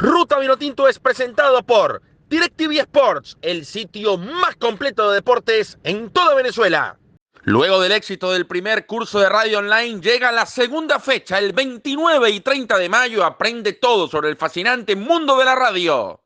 Ruta Vinotinto es presentado por DirecTV Sports, el sitio más completo de deportes en toda Venezuela. Luego del éxito del primer curso de radio online, llega la segunda fecha, el 29 y 30 de mayo. Aprende todo sobre el fascinante mundo de la radio.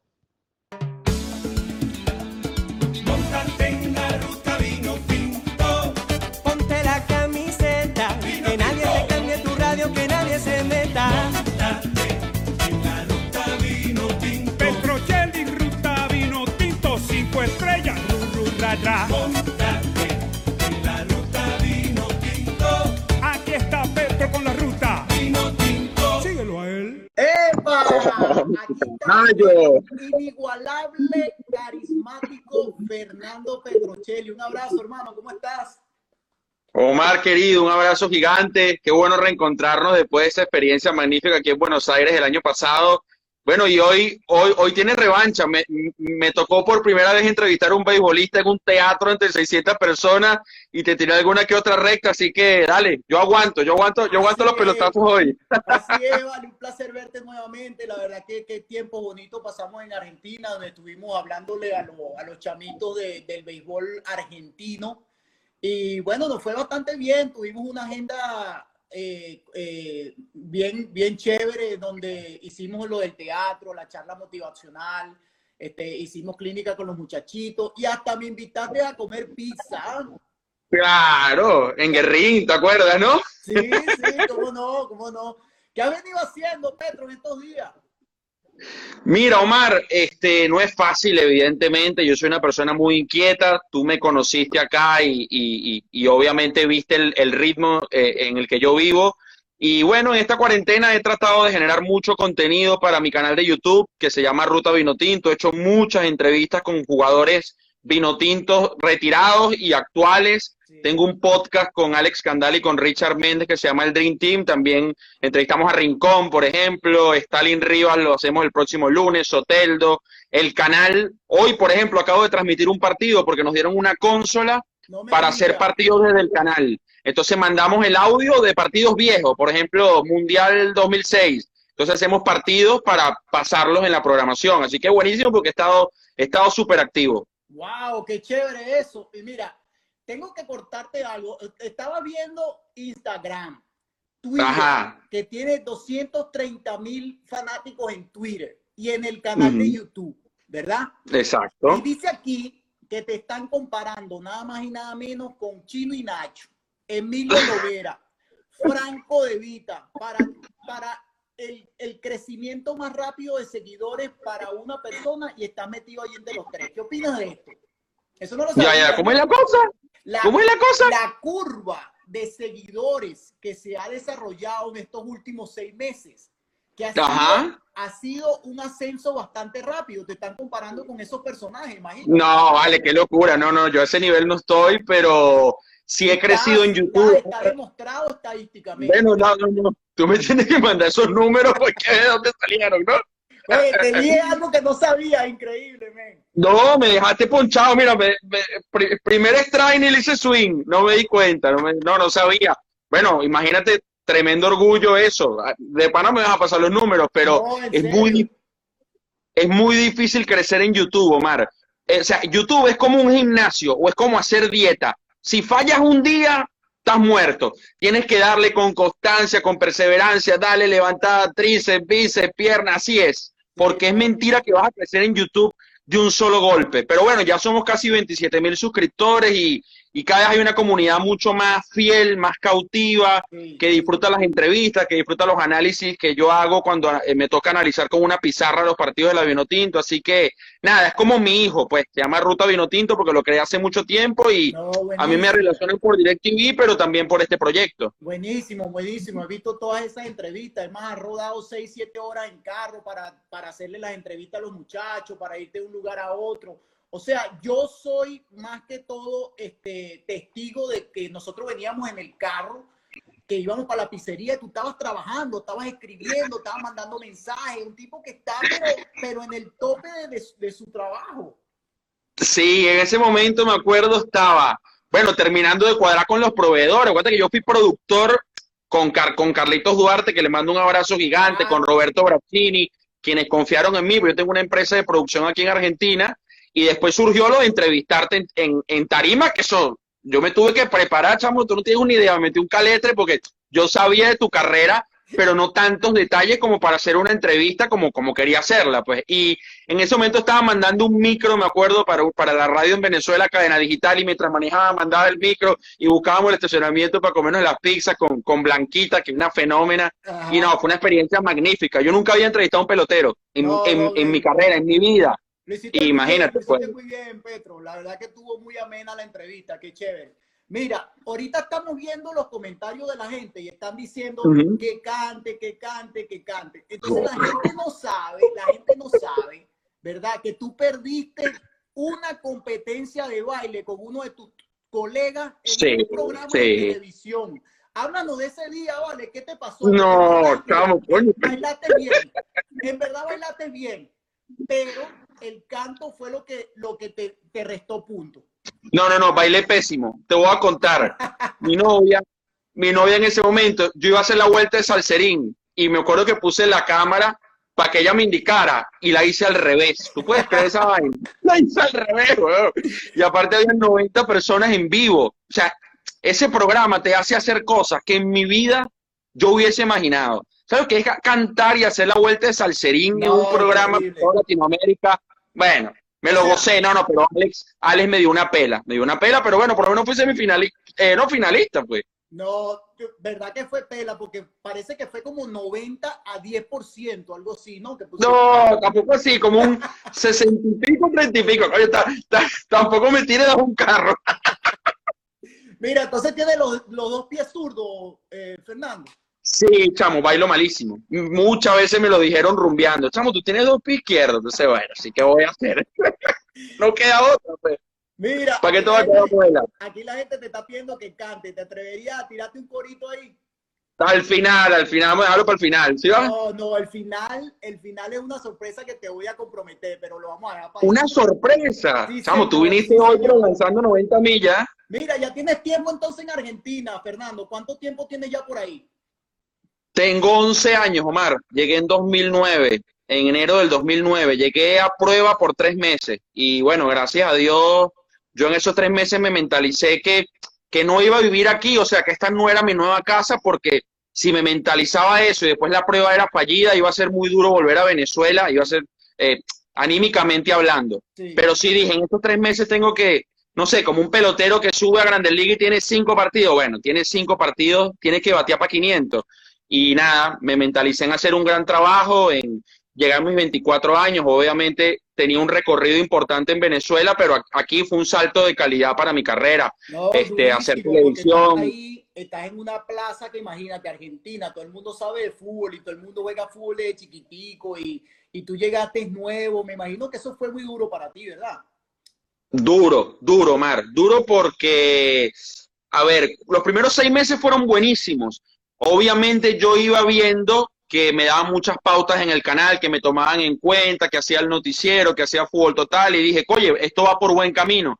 Aquí está Mayo. el inigualable, carismático Fernando Petrocelli. Un abrazo, hermano, ¿cómo estás? Omar, querido, un abrazo gigante. Qué bueno reencontrarnos después de esa experiencia magnífica aquí en Buenos Aires el año pasado. Bueno, y hoy, hoy, hoy tiene revancha. Me, me tocó por primera vez entrevistar a un beisbolista en un teatro entre 600 personas y te tiré alguna que otra recta, así que dale, yo aguanto, yo aguanto, yo aguanto los Así pelotazos hoy. Así es, vale, un placer verte nuevamente. La verdad que qué tiempo bonito pasamos en Argentina, donde estuvimos hablándole a, lo- a los chamitos de- del béisbol argentino. Y bueno, nos fue bastante bien. Tuvimos una agenda eh, eh, bien, bien chévere, donde hicimos lo del teatro, la charla motivacional, este, hicimos clínica con los muchachitos y hasta me invitaste a comer pizza. Claro, en Guerrín, ¿te acuerdas, no? Sí, sí, cómo no, cómo no. ¿Qué has venido haciendo, Petro, en estos días? Mira, Omar, este no es fácil, evidentemente. Yo soy una persona muy inquieta. Tú me conociste acá y, y- y- y obviamente viste el, el ritmo eh, en el que yo vivo. Y bueno, en esta cuarentena he tratado de generar mucho contenido para mi canal de YouTube que se llama Ruta Vinotinto. He hecho muchas entrevistas con jugadores vinotintos retirados y actuales. Tengo un podcast con Alex Candal y con Richard Méndez que se llama El Dream Team. También entrevistamos a Rincón, por ejemplo. Stalin Rivas lo hacemos el próximo lunes. Soteldo. El canal. Hoy, por ejemplo, acabo de transmitir un partido porque nos dieron una consola No para hacer partidos desde el canal. Entonces mandamos el audio de partidos viejos, por ejemplo, Mundial 2006. Entonces hacemos partidos para pasarlos en la programación. Así que buenísimo porque he estado he estado súper activo. Wow, qué chévere eso. Y mira, tengo que cortarte algo. Estaba viendo Instagram, Twitter, Ajá. que tiene 230 mil fanáticos en Twitter y en el canal de. YouTube, ¿verdad? Exacto. Y dice aquí que te están comparando nada más y nada menos con Chino y Nacho, Emilio Lovera, Franco De Vita, para, para el, el crecimiento más rápido de seguidores para una persona y está metido ahí entre los tres. ¿Qué opinas de esto? Eso no lo Ya, sabía. ya. ¿Cómo es la cosa? La- ¿Cómo es la cosa? la curva de seguidores que se ha desarrollado en estos últimos seis meses, que ha sido, ha sido un ascenso bastante rápido. Te están comparando con esos personajes, imagínate. No, vale, qué locura. No, no, yo a ese nivel no estoy, pero sí he Está- crecido en está- YouTube. Está, demostrado estadísticamente. Bueno, no, no, no. Tú me tienes que mandar esos números porque de dónde salieron, ¿no? Oye, te dije algo que no sabía, increíble, men. No, me dejaste ponchado. Mira, me, me- pri- primer strike ni le hice swing. No me di cuenta. No, me- no, no sabía. Bueno, imagínate, tremendo orgullo eso. De pana me vas a pasar los números, pero No, es serio. muy, es muy difícil crecer en YouTube, Omar. Eh, o sea, YouTube es como un gimnasio o es como hacer dieta. Si fallas un día, estás muerto. Tienes que darle con constancia, con perseverancia, dale levantada, tríceps, bíceps, pierna, así es. Porque es mentira que vas a crecer en YouTube de un solo golpe. Pero bueno, ya somos casi 27 mil suscriptores y, y cada vez hay una comunidad mucho más fiel, más cautiva, que disfruta las entrevistas, que disfruta los análisis que yo hago cuando eh, me toca analizar con una pizarra los partidos de la Vinotinto. Así que nada, es como mi hijo, pues, se llama Ruta Vinotinto porque lo creé hace mucho tiempo y No, a mí me relacionan por DirecTV, pero también por este proyecto. Buenísimo, buenísimo. He visto todas esas entrevistas. Además, has rodado 6, 7 horas en carro para, para hacerle las entrevistas a los muchachos, para irte de un lugar a otro. O sea, yo soy más que todo este, testigo de que nosotros veníamos en el carro, que íbamos para la pizzería, tú estabas trabajando, estabas escribiendo, estabas mandando mensajes. Un tipo que está, pero, pero en el tope de, de su- de su trabajo. Sí, en ese momento me acuerdo estaba, bueno, terminando de cuadrar con los proveedores. Acuérdate que yo fui productor con, Car- con Carlitos Duarte, que le mando un abrazo gigante, Ah. con Roberto Braccini, quienes confiaron en mí, porque yo tengo una empresa de producción aquí en Argentina, y después surgió lo de entrevistarte en, en, en tarima, que eso, yo me tuve que preparar, chamo, tú no tienes una idea, me metí un caletre porque yo sabía de tu carrera, pero no tantos detalles como para hacer una entrevista como, como quería hacerla, pues. Y en ese momento estaba mandando un micro, me acuerdo, para, para la radio en Venezuela, cadena digital, y mientras manejaba, mandaba el micro y buscábamos el estacionamiento para comernos las pizzas con, con Blanquita, que es una fenómena. Ajá. Y no, fue una experiencia magnífica. Yo nunca había entrevistado a un pelotero en, No, en- no, en no. mi carrera, en mi vida. Lo hiciste muy Imagínate, bien, lo hiciste pues. muy bien, Petro. La verdad que estuvo muy amena la entrevista, qué chévere. Mira, ahorita estamos viendo los comentarios de la gente y están diciendo que cante, que cante, que cante. Entonces la gente no sabe, la gente no sabe, ¿verdad? Que tú perdiste una competencia de baile con uno de tus colegas en Sí, un programa sí. de televisión. Háblanos de ese día, ¿vale? ¿Qué te pasó? No, chamo, coño. Bailaste bien. En verdad bailaste bien. Pero el canto fue lo que, lo que te, te restó puntos. No, no, no, bailé pésimo. Te voy a contar. Mi novia, mi novia en ese momento, yo iba a hacer la vuelta de salserín y me acuerdo que puse la cámara para que ella me indicara y la hice al revés. ¿Tú puedes creer esa vaina? La hice al revés, weón. Y aparte había 90 personas en vivo. O sea, ese programa te hace hacer cosas que en mi vida yo hubiese imaginado. ¿Sabes qué es ca- cantar y hacer la vuelta de salserín en un programa por toda Latinoamérica? Bueno, me lo gocé, no, no, pero Alex, Alex me dio una pela, me dio una pela, pero bueno, por lo menos fui semifinalista, eh, no finalista, pues. No, verdad que fue pela, porque parece que fue como 90 a 10%, algo así, ¿no? Que No, tampoco así, como un sesenta y pico, treinta y pico. Oye, ta- ta- tampoco me tires de un carro. Mira, entonces tiene los, los dos pies zurdos, eh, Fernando. Sí, chamo, bailo malísimo. Muchas veces me lo dijeron rumbeando. Chamo, tú tienes dos pies izquierdos. Entonces, bueno, así que voy a hacer. no queda otra, pues. Mira, ¿Para qué a la aquí la gente te está pidiendo que cante. ¿Te atreverías a tirarte un corito ahí? Al final, al final, vamos a dejarlo para el final. ¿Sí va? No, no, el final, el final es una sorpresa que te voy a comprometer, pero lo vamos a dejar para Una sorpresa. Sí, Chamo, tú viniste sí, hoy pero lanzando 90 millas. Mira, ya tienes tiempo entonces en Argentina, Fernando. ¿Cuánto tiempo tienes ya por ahí? Tengo 11 años, Omar. Llegué en 2009, en enero del 2009. Llegué a prueba por tres meses. Y bueno, gracias a Dios, yo en esos tres meses me mentalicé que, que no iba a vivir aquí, o sea, que esta no era mi nueva casa, porque si me mentalizaba eso y después la prueba era fallida, iba a ser muy duro volver a Venezuela, iba a ser eh, anímicamente hablando. Sí. Pero sí dije, en estos tres meses tengo que, no sé, como un pelotero que sube a Grandes Ligas y tiene cinco partidos. Bueno, tiene cinco partidos, tiene que batear para 500. Y nada, me mentalicé en hacer un gran trabajo, en llegar a mis 24 años. Obviamente tenía un recorrido importante en Venezuela, pero aquí fue un salto de calidad para mi carrera. No, este, hacer televisión. Estás, ahí, estás en una plaza que imagínate, Argentina, todo el mundo sabe de fútbol y todo el mundo juega fútbol de chiquitico y, y tú llegaste nuevo. Me imagino que eso fue muy duro para ti, ¿verdad? Duro, duro, Mar, duro porque, a ver, los primeros seis meses fueron buenísimos. Obviamente yo iba viendo que me daban muchas pautas en el canal, que me tomaban en cuenta, que hacía el noticiero, que hacía fútbol total, y dije, oye, esto va por buen camino.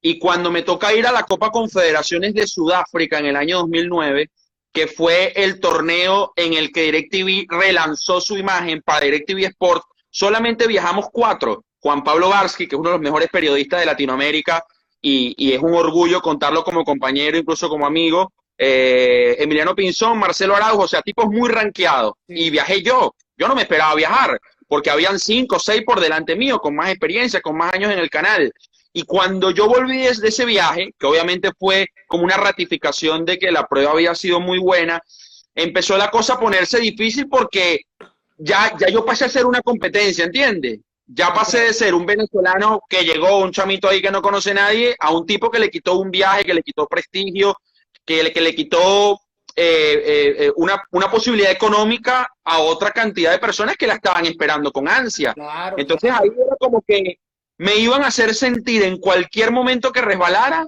Y cuando me toca ir a la Copa Confederaciones de Sudáfrica en el año 2009, que fue el torneo en el que DirecTV relanzó su imagen para DirecTV Sport, solamente viajamos cuatro. Juan Pablo Barsky, que es uno de los mejores periodistas de Latinoamérica, y, y es un orgullo contarlo como compañero, incluso como amigo. Eh, Emiliano Pinzón, Marcelo Araujo, o sea, tipos muy rankeados. Sí. Y viajé yo. Yo no me esperaba viajar, porque habían cinco o seis por delante mío, con más experiencia, con más años en el canal. Y cuando yo volví desde ese viaje, que obviamente fue como una ratificación de que la prueba había sido muy buena, empezó la cosa a ponerse difícil porque ya, ya yo pasé a ser una competencia, ¿entiendes? Ya pasé de ser un venezolano que llegó, un chamito ahí que no conoce a nadie, a un tipo que le quitó un viaje, que le quitó prestigio, que le, que le quitó eh, eh, eh, una, una posibilidad económica a otra cantidad de personas que la estaban esperando con ansia. Claro. Entonces ahí era como que me iban a hacer sentir en cualquier momento que resbalara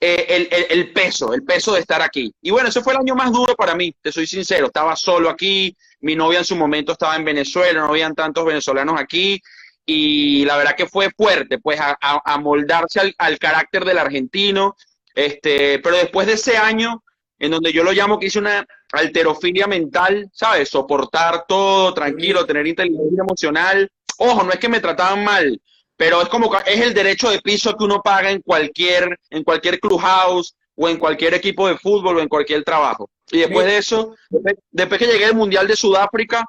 eh, el, el- el peso, el peso de estar aquí. Y bueno, ese fue el año más duro para mí, te soy sincero. Estaba solo aquí, mi novia en su momento estaba en Venezuela, no habían tantos venezolanos aquí. Y la verdad que fue fuerte, pues a, a- a moldarse al, al carácter del argentino. Este, pero después de ese año, en donde yo lo llamo que hice una alterofilia mental, ¿sabes? Soportar todo, tranquilo, tener inteligencia emocional. Ojo, no es que me trataban mal, pero es como que es el derecho de piso que uno paga en cualquier, en cualquier clubhouse o en cualquier equipo de fútbol o en cualquier trabajo. Y después de eso, después, después que llegué al Mundial de Sudáfrica,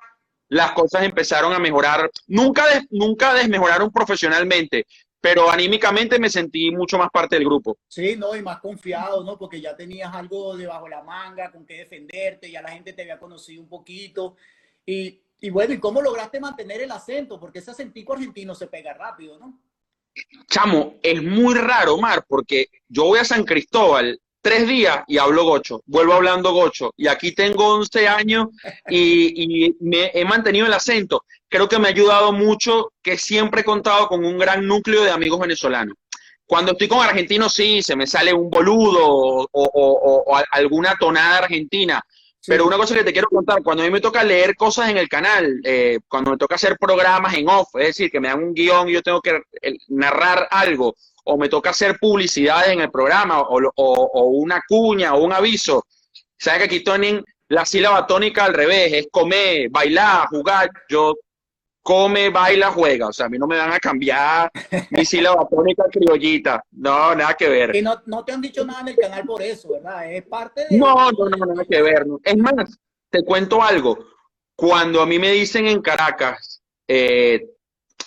las cosas empezaron a mejorar. Nunca, des- nunca desmejoraron profesionalmente, pero anímicamente me sentí mucho más parte del grupo. Sí, no, y más confiado, ¿no? Porque ya tenías algo debajo la manga con que defenderte, ya la gente te había conocido un poquito. Y, y bueno, ¿y cómo lograste mantener el acento? Porque ese acentico argentino se pega rápido, ¿no? Chamo, es muy raro, Omar, porque yo voy a San Cristóbal tres días y hablo gocho, vuelvo hablando gocho, y aquí tengo 11 años y, y me he mantenido el acento. Creo que me ha ayudado mucho que siempre he contado con un gran núcleo de amigos venezolanos. Cuando estoy con argentinos, sí, se me sale un boludo o, o- o- o alguna tonada argentina, pero una cosa que te quiero contar, cuando a mí me toca leer cosas en el canal, eh, cuando me toca hacer programas en off, es decir, que me dan un guion y yo tengo que eh, narrar algo, o me toca hacer publicidades en el programa, o, o- o una cuña, o un aviso, sabes que aquí tienen la sílaba tónica al revés, es comer, bailar, jugar, yo come, baila, juega, o sea, a mí no me van a cambiar mi sílaba tónica criollita, no, nada que ver. Y no, no te han dicho nada en el canal por eso, ¿verdad? Es parte de... No, no, no, nada que ver. Es más, te cuento algo. Cuando a mí me dicen en Caracas, eh,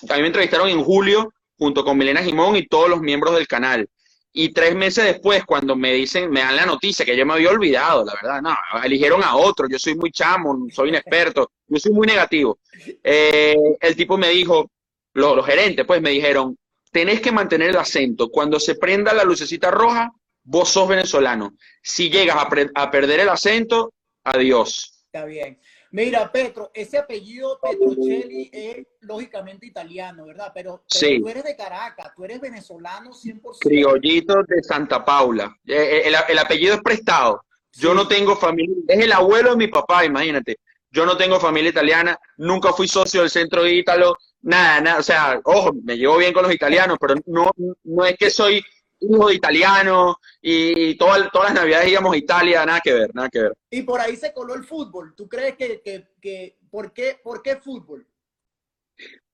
a mí me entrevistaron en julio junto con Milena Jimón y todos los miembros del canal. Y tres meses después, cuando me dicen, me dan la noticia que yo me había olvidado, la verdad, no, eligieron a otro, yo soy muy chamo, soy inexperto, yo soy muy negativo. Eh, el tipo me dijo, lo- los gerentes pues me dijeron, tenés que mantener el acento. Cuando se prenda la lucecita roja, vos sos venezolano. Si llegas a, a perder el acento, adiós. Está bien. Mira, Petro, ese apellido Petrocelli es lógicamente italiano, ¿verdad? Pero, pero Sí. tú eres de Caracas, tú eres venezolano 100%. Criollito de Santa Paula. Eh, eh, El, el apellido es prestado. Yo no tengo familia, es el abuelo de mi papá, imagínate. Yo no tengo familia italiana, nunca fui socio del centro ítalo, nada, nada. O sea, ojo, me llevo bien con los italianos, pero no, no es que soy hijo de italiano y, todas las navidades íbamos a Italia, nada que ver, nada que ver. Y por ahí se coló el fútbol. ¿Tú crees que, que, que ¿por, qué, ¿por qué fútbol?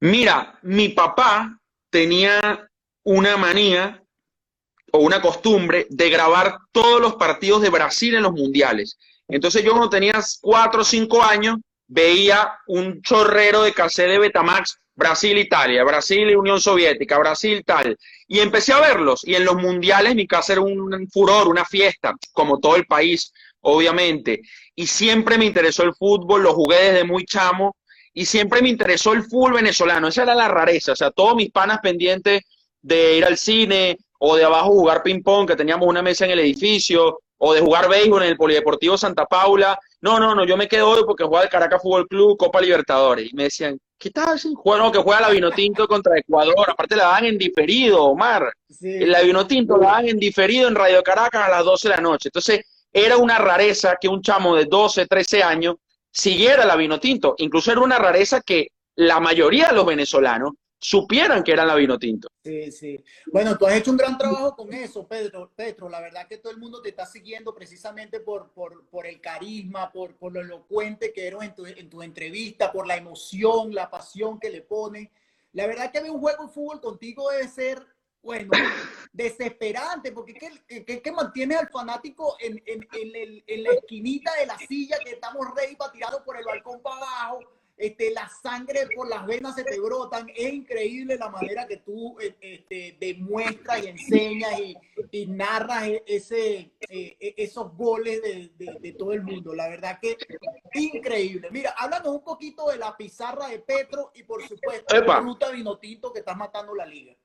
Mira, mi papá tenía una manía o una costumbre de grabar todos los partidos de Brasil en los mundiales. Entonces yo cuando tenía cuatro o cinco años veía un chorrero de cassette de Betamax, Brasil y Unión Soviética, Brasil tal. Y empecé a verlos. Y en los mundiales mi casa era un furor, una fiesta, como todo el país, obviamente. Y siempre me interesó el fútbol, lo jugué desde muy chamo y siempre me interesó el fútbol venezolano. Esa era la rareza. O sea, todos mis panas pendientes de ir al cine o de abajo jugar ping-pong, que teníamos una mesa en el edificio, o de jugar béisbol en el Polideportivo Santa Paula. No, no, no, yo me quedo hoy porque juega el Caracas Fútbol Club, Copa Libertadores. Y me decían, ¿qué tal? si juega? No, que juega la Vinotinto contra Ecuador. Aparte la dan en diferido, Omar. Sí. La Vinotinto la dan en diferido en Radio Caracas a las 12 de la noche. Entonces, era una rareza que un chamo de 12, 13 años siguiera la Vinotinto. Incluso era una rareza que la mayoría de los venezolanos supieran que era la Vinotinto. Sí, sí. Bueno, tú has hecho un gran trabajo con eso, Pedro. Petro, la verdad que todo el mundo te está siguiendo precisamente por, por, por el carisma, por, por lo elocuente que eres en tu, en tu entrevista, por la emoción, la pasión que le pones. La verdad que ver un juego de fútbol contigo debe ser, bueno, desesperante, porque que, que, que, mantienes al fanático en, en, en, en la esquinita de la silla que estamos ready para tirarlo por el balcón para abajo este, la sangre por las venas se te brotan. Es increíble la manera que tú eh, este, demuestras y enseñas y, y narras e- ese, eh, esos goles de, de, de, todo el mundo. La verdad que increíble. Mira, háblanos un poquito de la pizarra de Petro y por supuesto la ruta Vinotinto que estás matando la liga.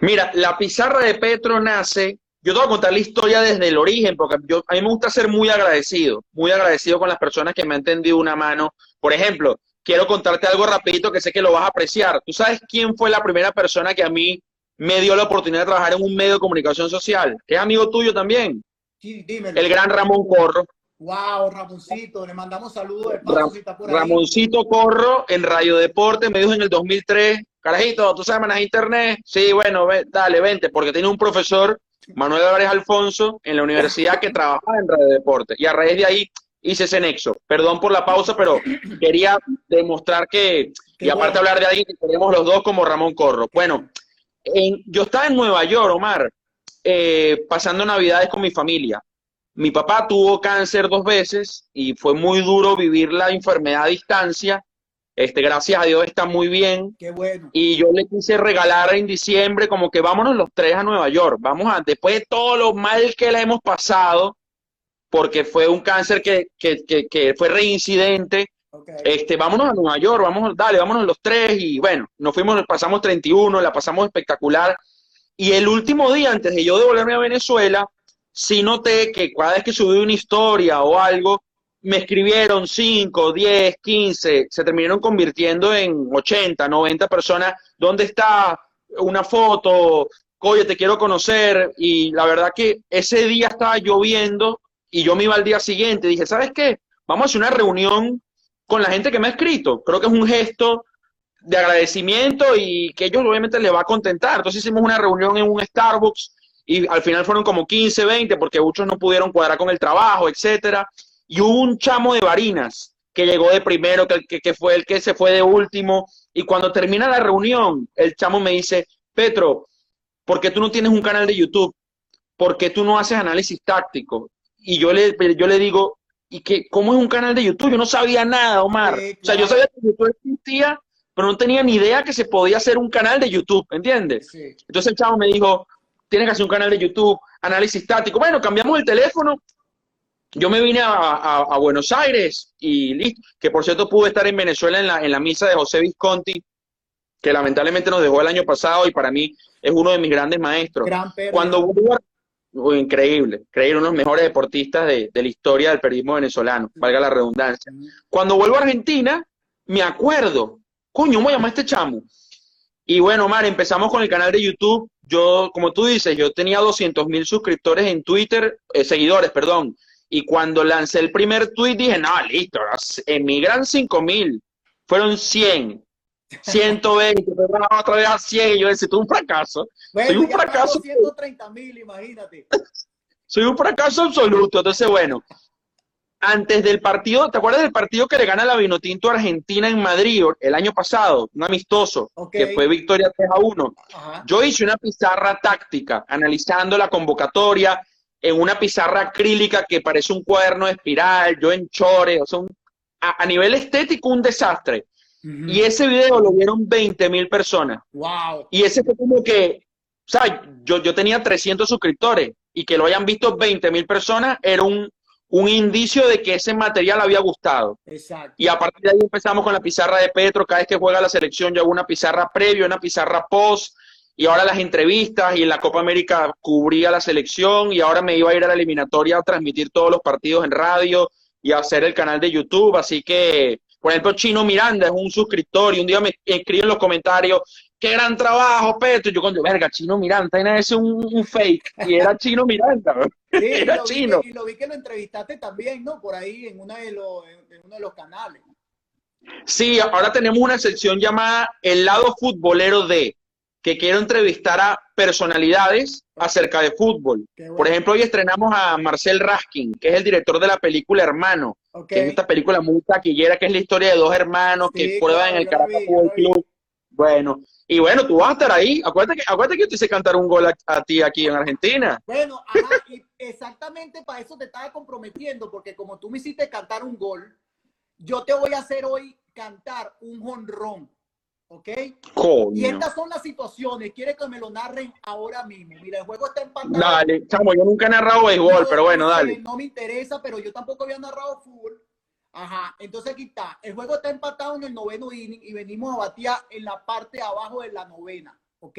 Mira, la pizarra de Petro nace, yo te voy a contar la historia desde el origen, porque yo, a mí me gusta ser muy agradecido, muy agradecido con las personas que me han tendido una mano. Por ejemplo, quiero contarte algo rapidito que sé que lo vas a apreciar. ¿Tú sabes quién fue la primera persona que a mí me dio la oportunidad de trabajar en un medio de comunicación social? Es amigo tuyo también, Sí, dímelo. el gran Ramón Corro. Wow, Ramoncito, le mandamos saludos de paso si está por ahí. Ramoncito Corro en Radio Deporte me dijo en el 2003, carajito, ¿tú sabes manejar internet? Sí, bueno, ve- dale, vente, porque tiene un profesor Manuel Álvarez Alfonso en la universidad que trabajaba en Radio Deporte. Y a raíz de ahí hice ese nexo. Perdón por la pausa, pero quería demostrar que, Qué y aparte bueno. hablar de alguien que tenemos los dos como Ramón Corro. Bueno, en- yo estaba en Nueva York, Omar, eh, pasando Navidades con mi familia. Mi papá tuvo cáncer dos veces y fue muy duro vivir la enfermedad a distancia. Este, gracias a Dios está muy bien. Qué bueno. Y yo le quise regalar en diciembre como que vámonos los tres a Nueva York. Vamos a, después de todo lo mal que le hemos pasado, porque fue un cáncer que, que, que, que fue reincidente, Ok. este, vámonos a Nueva York, vamos, dale, vámonos los tres y bueno, nos fuimos, pasamos 31, la pasamos espectacular. Y el último día, antes de yo devolverme a Venezuela, sí noté que cada vez que subí una historia o algo, me escribieron 5, 10, 15, se terminaron convirtiendo en 80, 90 personas. ¿Dónde está una foto? Oye, te quiero conocer. Y la verdad que ese día estaba lloviendo y yo me iba al día siguiente. Dije, ¿sabes qué? Vamos a hacer una reunión con la gente que me ha escrito. Creo que es un gesto de agradecimiento y que ellos obviamente les va a contentar. Entonces hicimos una reunión en un Starbucks y al final fueron como 15, 20 porque muchos no pudieron cuadrar con el trabajo, etcétera. Y hubo un chamo de Barinas que llegó de primero, que, que, que fue el que se fue de último. Y cuando termina la reunión, el chamo me dice, Petro, ¿por qué tú no tienes un canal de YouTube? ¿Por qué tú no haces análisis táctico? Y yo le, yo le digo, ¿y qué, cómo es un canal de YouTube? Yo no sabía nada, Omar. Sí, O sea, yo sabía que YouTube existía, pero no tenía ni idea que se podía hacer un canal de YouTube, ¿entiendes? Sí. Entonces el chavo me dijo, tienes que hacer un canal de YouTube, análisis táctico. Bueno, cambiamos el teléfono. Yo me vine a, a- a Buenos Aires y listo. Que por cierto pude estar en Venezuela en la, en la misa de José Visconti, que lamentablemente nos dejó el año pasado y para mí es uno de mis grandes maestros. Gran. Cuando vuelvo a- oh, increíble, increíble, uno de los mejores deportistas de, de la historia del periodismo venezolano, valga la redundancia. Cuando vuelvo a Argentina, me acuerdo, coño, ¿cómo llama este chamo? Y bueno, Omar, empezamos con el canal de YouTube. Yo, como tú dices, yo tenía 200 mil suscriptores en Twitter, eh, seguidores, perdón. Y cuando lancé el primer tweet dije, no, listo, emigran 5 mil. Fueron 100, 120, pero otra vez a 100. Y yo decía, es un fracaso. Bueno, soy un fracaso. 130 mil, imagínate. soy un fracaso absoluto. Entonces, bueno, antes del partido, ¿te acuerdas del partido que le gana la Vinotinto a Argentina en Madrid el año pasado? Un amistoso, que fue victoria 3 a 1. Ajá. Yo hice una pizarra táctica, analizando la convocatoria en una pizarra acrílica que parece un cuaderno de espiral, yo en chores, o sea, un- a, a nivel estético un desastre. Y ese video lo vieron 20 mil personas. Wow. Y ese fue como que, o sea, yo, yo tenía 300 suscriptores y que lo hayan visto 20 mil personas era un, un indicio de que ese material había gustado. Exacto. Y a partir de ahí empezamos con la pizarra de Petro. Cada vez que juega la selección, yo hago una pizarra previo, una pizarra post. Y ahora las entrevistas y en la Copa América cubría la selección. Y ahora me iba a ir a la eliminatoria a transmitir todos los partidos en radio y a hacer el canal de YouTube. Así que, por ejemplo, Chino Miranda es un suscriptor y un día me escribe en los comentarios. ¡Qué gran trabajo, Petro! Y yo cuando, verga, Chino Miranda, ese un, un fake. Y era Chino Miranda. Sí, Era lo vi chino. que, y lo vi que lo entrevistaste también, ¿no? Por ahí en, una de los, en uno de los canales. Sí, ahora tenemos una sección llamada El lado futbolero de, que quiero entrevistar a personalidades acerca de fútbol. Bueno. Por ejemplo, hoy estrenamos a Marcel Raskin, que es el director de la película Hermano, Ok. que es esta película muy taquillera, que es la historia de dos hermanos Sí, que prueban claro, en el Caracas Fútbol. Club. Bueno, y bueno, tú vas a estar ahí. Acuérdate que, acuérdate que yo te hice cantar un gol a, a ti aquí en Argentina. Bueno, ajá, y exactamente para eso te estaba comprometiendo, porque como tú me hiciste cantar un gol, yo te voy a hacer hoy cantar un jonrón, ¿ok? Y Coño. estas son las situaciones, quiere que me lo narren ahora mismo. Mira, el juego está empatado. Dale, chamo, yo nunca he narrado béisbol, No, pero bueno, dale. No me interesa, pero yo tampoco había narrado fútbol. Ajá, entonces aquí está. El juego está empatado en el noveno inning y venimos a batear en la parte de abajo de la novena, ¿ok?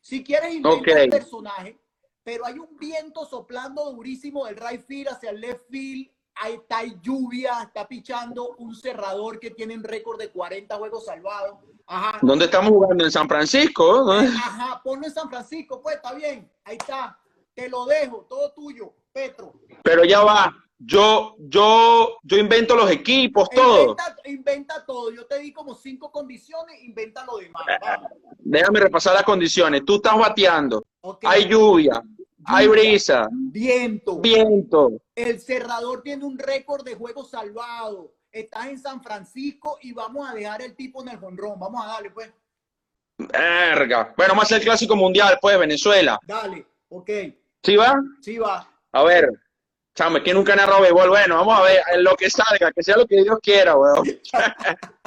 Si quieres inventar Ok. el personaje, pero hay un viento soplando durísimo del right field hacia el left field. Ahí está hay lluvia, está pichando un cerrador que tiene un récord de 40 juegos salvados. Ajá. ¿Dónde estamos jugando? ¿En San Francisco? ¿no? Ajá, ponlo en San Francisco, pues está bien. Ahí está. Te lo dejo, todo tuyo, Petro. Pero ya va. Yo, yo, yo invento los equipos, todo. Inventa, inventa todo. Yo te di como cinco condiciones, inventa lo demás. Vamos. Déjame repasar las condiciones. Tú estás bateando. Ok. Hay lluvia. hay brisa, viento. viento. El cerrador tiene un récord de juegos salvados. Estás en San Francisco y vamos a dejar el tipo en el jonrón. Vamos a darle, pues. Verga. Bueno, más el clásico mundial, pues, Venezuela. Dale, ok. ¿Sí va? Sí va. A ver. Chame, que nunca narró béisbol. Bueno, vamos a ver en lo que salga, que sea lo que Dios quiera, weón.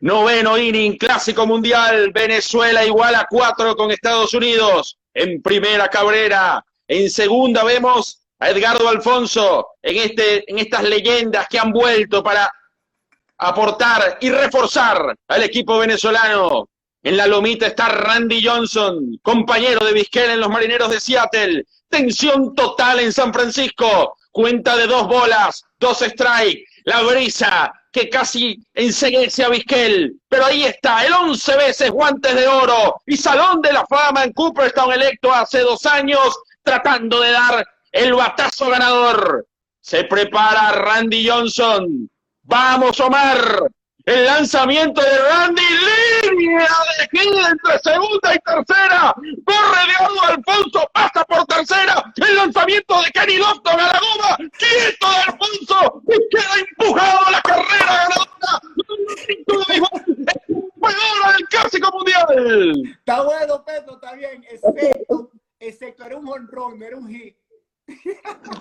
Noveno inning, clásico mundial. Venezuela igual a cuatro con Estados Unidos. En primera Cabrera. En segunda vemos a Edgardo Alfonso en, este, en estas leyendas que han vuelto para aportar y reforzar al equipo venezolano. En la lomita está Randy Johnson, compañero de Vizquel en los Marineros de Seattle. Tensión total en San Francisco. Cuenta de dos bolas, dos strikes. La brisa que casi enseguece a Vizquel. Pero ahí está, el once veces guantes de oro y salón de la fama en Cooperstown electo hace dos años, tratando de dar el batazo ganador. Se prepara Randy Johnson. Vamos, Omar. El lanzamiento de Randy, línea de Gil entre segunda y tercera. Corre Eduardo Alfonso, pasa por tercera. El lanzamiento de Kenny Lofton a la goma. Quieto de Alfonso. Y queda empujado a la carrera ganadora. Jugadora del Clásico Mundial. Está bueno, Pedro, está bien. Excepto, excepto era un honrón, no era un hit.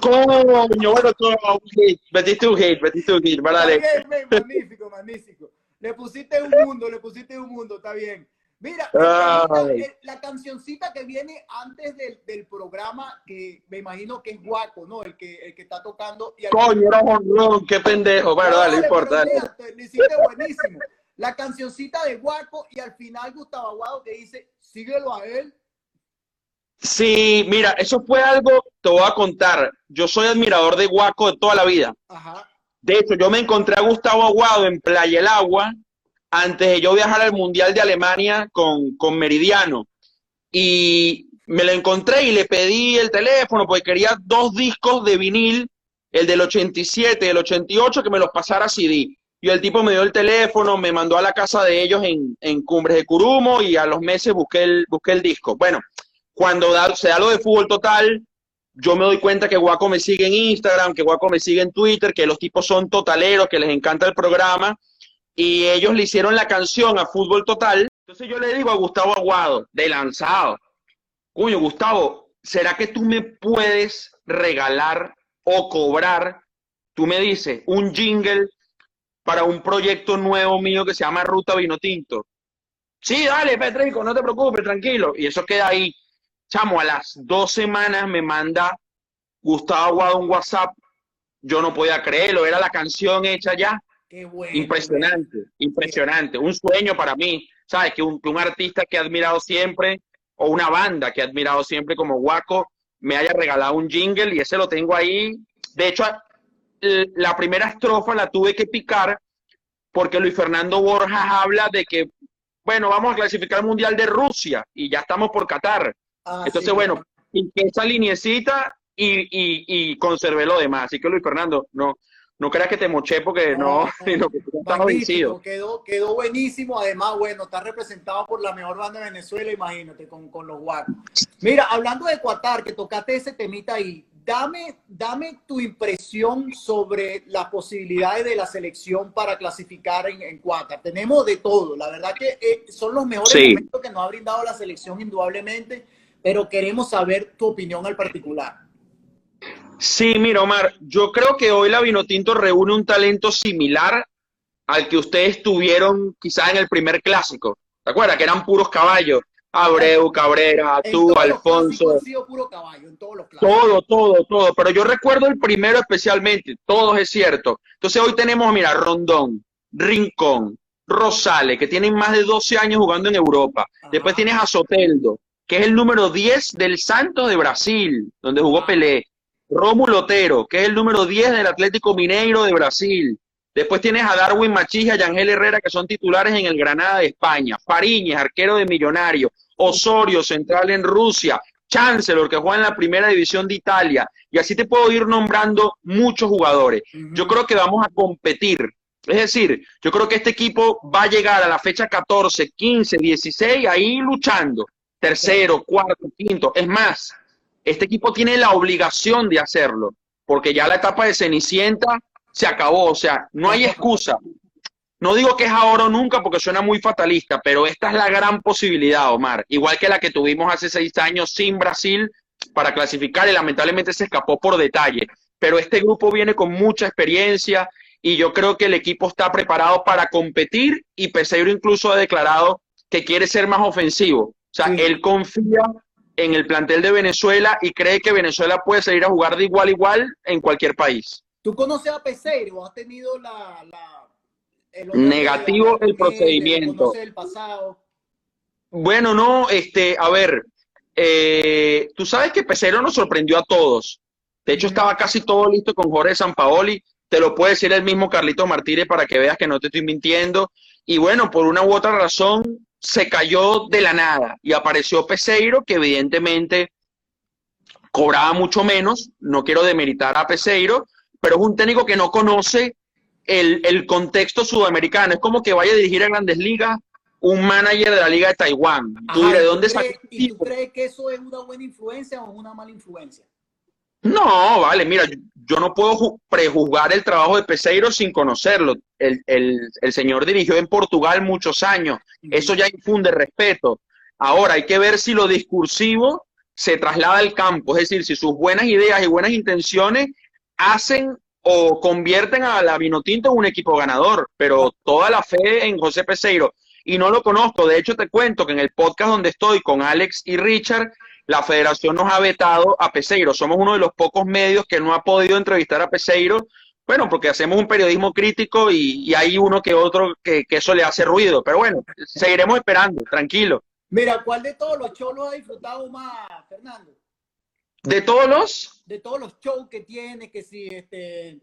Coño, bueno, tú, un hit. Metiste un hit, metiste un hit. Vale. magnífico, magnífico. Le pusiste un mundo, le pusiste un mundo, está bien. Mira, Ay. la cancioncita que viene antes del, del programa, que me imagino que es Guaco, ¿no? El que, el que está tocando. Y Coño, era honrón, qué pendejo. Bueno, dale, no importa. lo hiciste buenísimo. La cancioncita de Guaco y al final Gustavo Aguado que dice, síguelo a él. Sí, mira, eso fue algo, te voy a contar. Yo soy admirador de Guaco de toda la vida. Ajá. De hecho, yo me encontré a Gustavo Aguado en Playa El Agua antes de yo viajar al Mundial de Alemania con, con Meridiano. Y me lo encontré y le pedí el teléfono porque quería dos discos de vinil, el del 87 y el 88, que me los pasara CD. Y el tipo me dio el teléfono, me mandó a la casa de ellos en, en Cumbres de Curumo y a los meses busqué el, busqué el disco. Bueno, cuando da- se da lo de fútbol total, yo me doy cuenta que Guaco me sigue en Instagram, que Guaco me sigue en Twitter, que los tipos son totaleros, que les encanta el programa, y ellos le hicieron la canción a Fútbol Total. Entonces yo le digo a Gustavo Aguado, de lanzado, coño, Gustavo, ¿será que tú me puedes regalar o cobrar, tú me dices, un jingle para un proyecto nuevo mío que se llama Ruta Vino Tinto? Sí, dale, Petrico, no te preocupes, tranquilo. Y eso queda ahí. Chamo, a las dos semanas me manda Gustavo Aguado un WhatsApp. Yo no podía creerlo, era la canción hecha ya. Qué bueno. Impresionante, impresionante. Un sueño para mí, ¿sabes? Que un, que un artista que he admirado siempre, o una banda que he admirado siempre como Guaco, me haya regalado un jingle y ese lo tengo ahí. De hecho, la primera estrofa la tuve que picar porque Luis Fernando Borjas habla de que, bueno, vamos a clasificar al Mundial de Rusia y ya estamos por Qatar. Ah, Entonces, sí, bueno, esa liniecita y, y, y conservé lo demás. Así que Luis Fernando, no, no creas que te moché porque no, No, Magnífico, vencido. quedó, quedó buenísimo. Además, bueno, está representado por la mejor banda de Venezuela, imagínate, con, con los guacos. Mira, hablando de Qatar, que tocaste ese temita ahí, dame, dame tu impresión sobre las posibilidades de la selección para clasificar en, en Qatar. Tenemos de todo, la verdad que eh, son los mejores Sí. momentos que nos ha brindado la selección, indudablemente, pero queremos saber tu opinión al particular. Sí, mira, Omar, yo creo que hoy la Vinotinto reúne un talento similar al que ustedes tuvieron quizás en el primer clásico. ¿Te acuerdas? Que eran puros caballos. Abreu, Cabrera, En tú, Alfonso. sido puro caballo, en todos los clásicos. Todo, todo, todo. Pero yo recuerdo el primero especialmente, todos es cierto. Entonces hoy tenemos, mira, Rondón, Rincón, Rosales, que tienen más de 12 años jugando en Europa. Ajá. Después tienes a Soteldo, que es el número 10 del Santos de Brasil, donde jugó Ah. Pelé. Rómulo Otero, que es el número 10 del Atlético Mineiro de Brasil. Después tienes a Darwin Machija y Ángel Herrera, que son titulares en el Granada de España. Fariñez, arquero de Millonario. Osorio, central en Rusia. Chancellor, que juega en la primera división de Italia. Y así te puedo ir nombrando muchos jugadores. Yo creo que vamos a competir. Es decir, yo creo que este equipo va a llegar a la fecha 14, 15, 16, ahí luchando. Tercero, cuarto, quinto. Es más, Este equipo tiene la obligación de hacerlo, porque ya la etapa de Cenicienta se acabó, o sea, no hay excusa. No digo que es ahora o nunca porque suena muy fatalista, pero esta es la gran posibilidad, Omar. Igual que la que tuvimos hace seis años sin Brasil para clasificar y lamentablemente se escapó por detalle. Pero este grupo viene con mucha experiencia y yo creo que el equipo está preparado para competir y Peseiro incluso ha declarado que quiere ser más ofensivo. O sea, Sí. él confía en el plantel de Venezuela y cree que Venezuela puede salir a jugar de igual a igual en cualquier país. ¿Tú conoces a Peseiro? ¿Has tenido la... la- el Negativo el procedimiento. ¿Conoces el pasado? Bueno, no, este, a ver, eh, tú sabes que Pesero nos sorprendió a todos. De hecho, estaba casi todo listo con Jorge Sampaoli. Te lo puede decir el mismo Carlito Martínez para que veas que no te estoy mintiendo. Y bueno, por una u otra razón, se cayó de la nada y apareció Peseiro, que evidentemente cobraba mucho menos. No quiero demeritar a Peseiro, pero es un técnico que no conoce el, el contexto sudamericano. Es como que vaya a dirigir a grandes ligas un manager de la Liga de Taiwán. Tú Ajá, dirás, ¿de ¿y dónde tú sacó crees- ¿Y tú crees que eso es una buena influencia o una mala influencia? No, vale, mira, yo, yo no puedo ju- prejuzgar el trabajo de Peseiro sin conocerlo. El, el, el señor dirigió en Portugal muchos años. Eso ya infunde respeto. Ahora hay que ver si lo discursivo se traslada al campo, es decir, si sus buenas ideas y buenas intenciones hacen o convierten a la Vinotinto en un equipo ganador, pero toda la fe en José Peseiro. Y no lo conozco, de hecho te cuento que en el podcast donde estoy con Alex y Richard, la federación nos ha vetado a Peseiro. Somos uno de los pocos medios que no ha podido entrevistar a Peseiro. Bueno, porque hacemos un periodismo crítico y, y hay uno que otro que, que eso le hace ruido. Pero bueno, seguiremos esperando, tranquilo. Mira, ¿cuál de todos los shows lo ha disfrutado más, Fernando? De todos los, De todos los shows que tiene, que si este,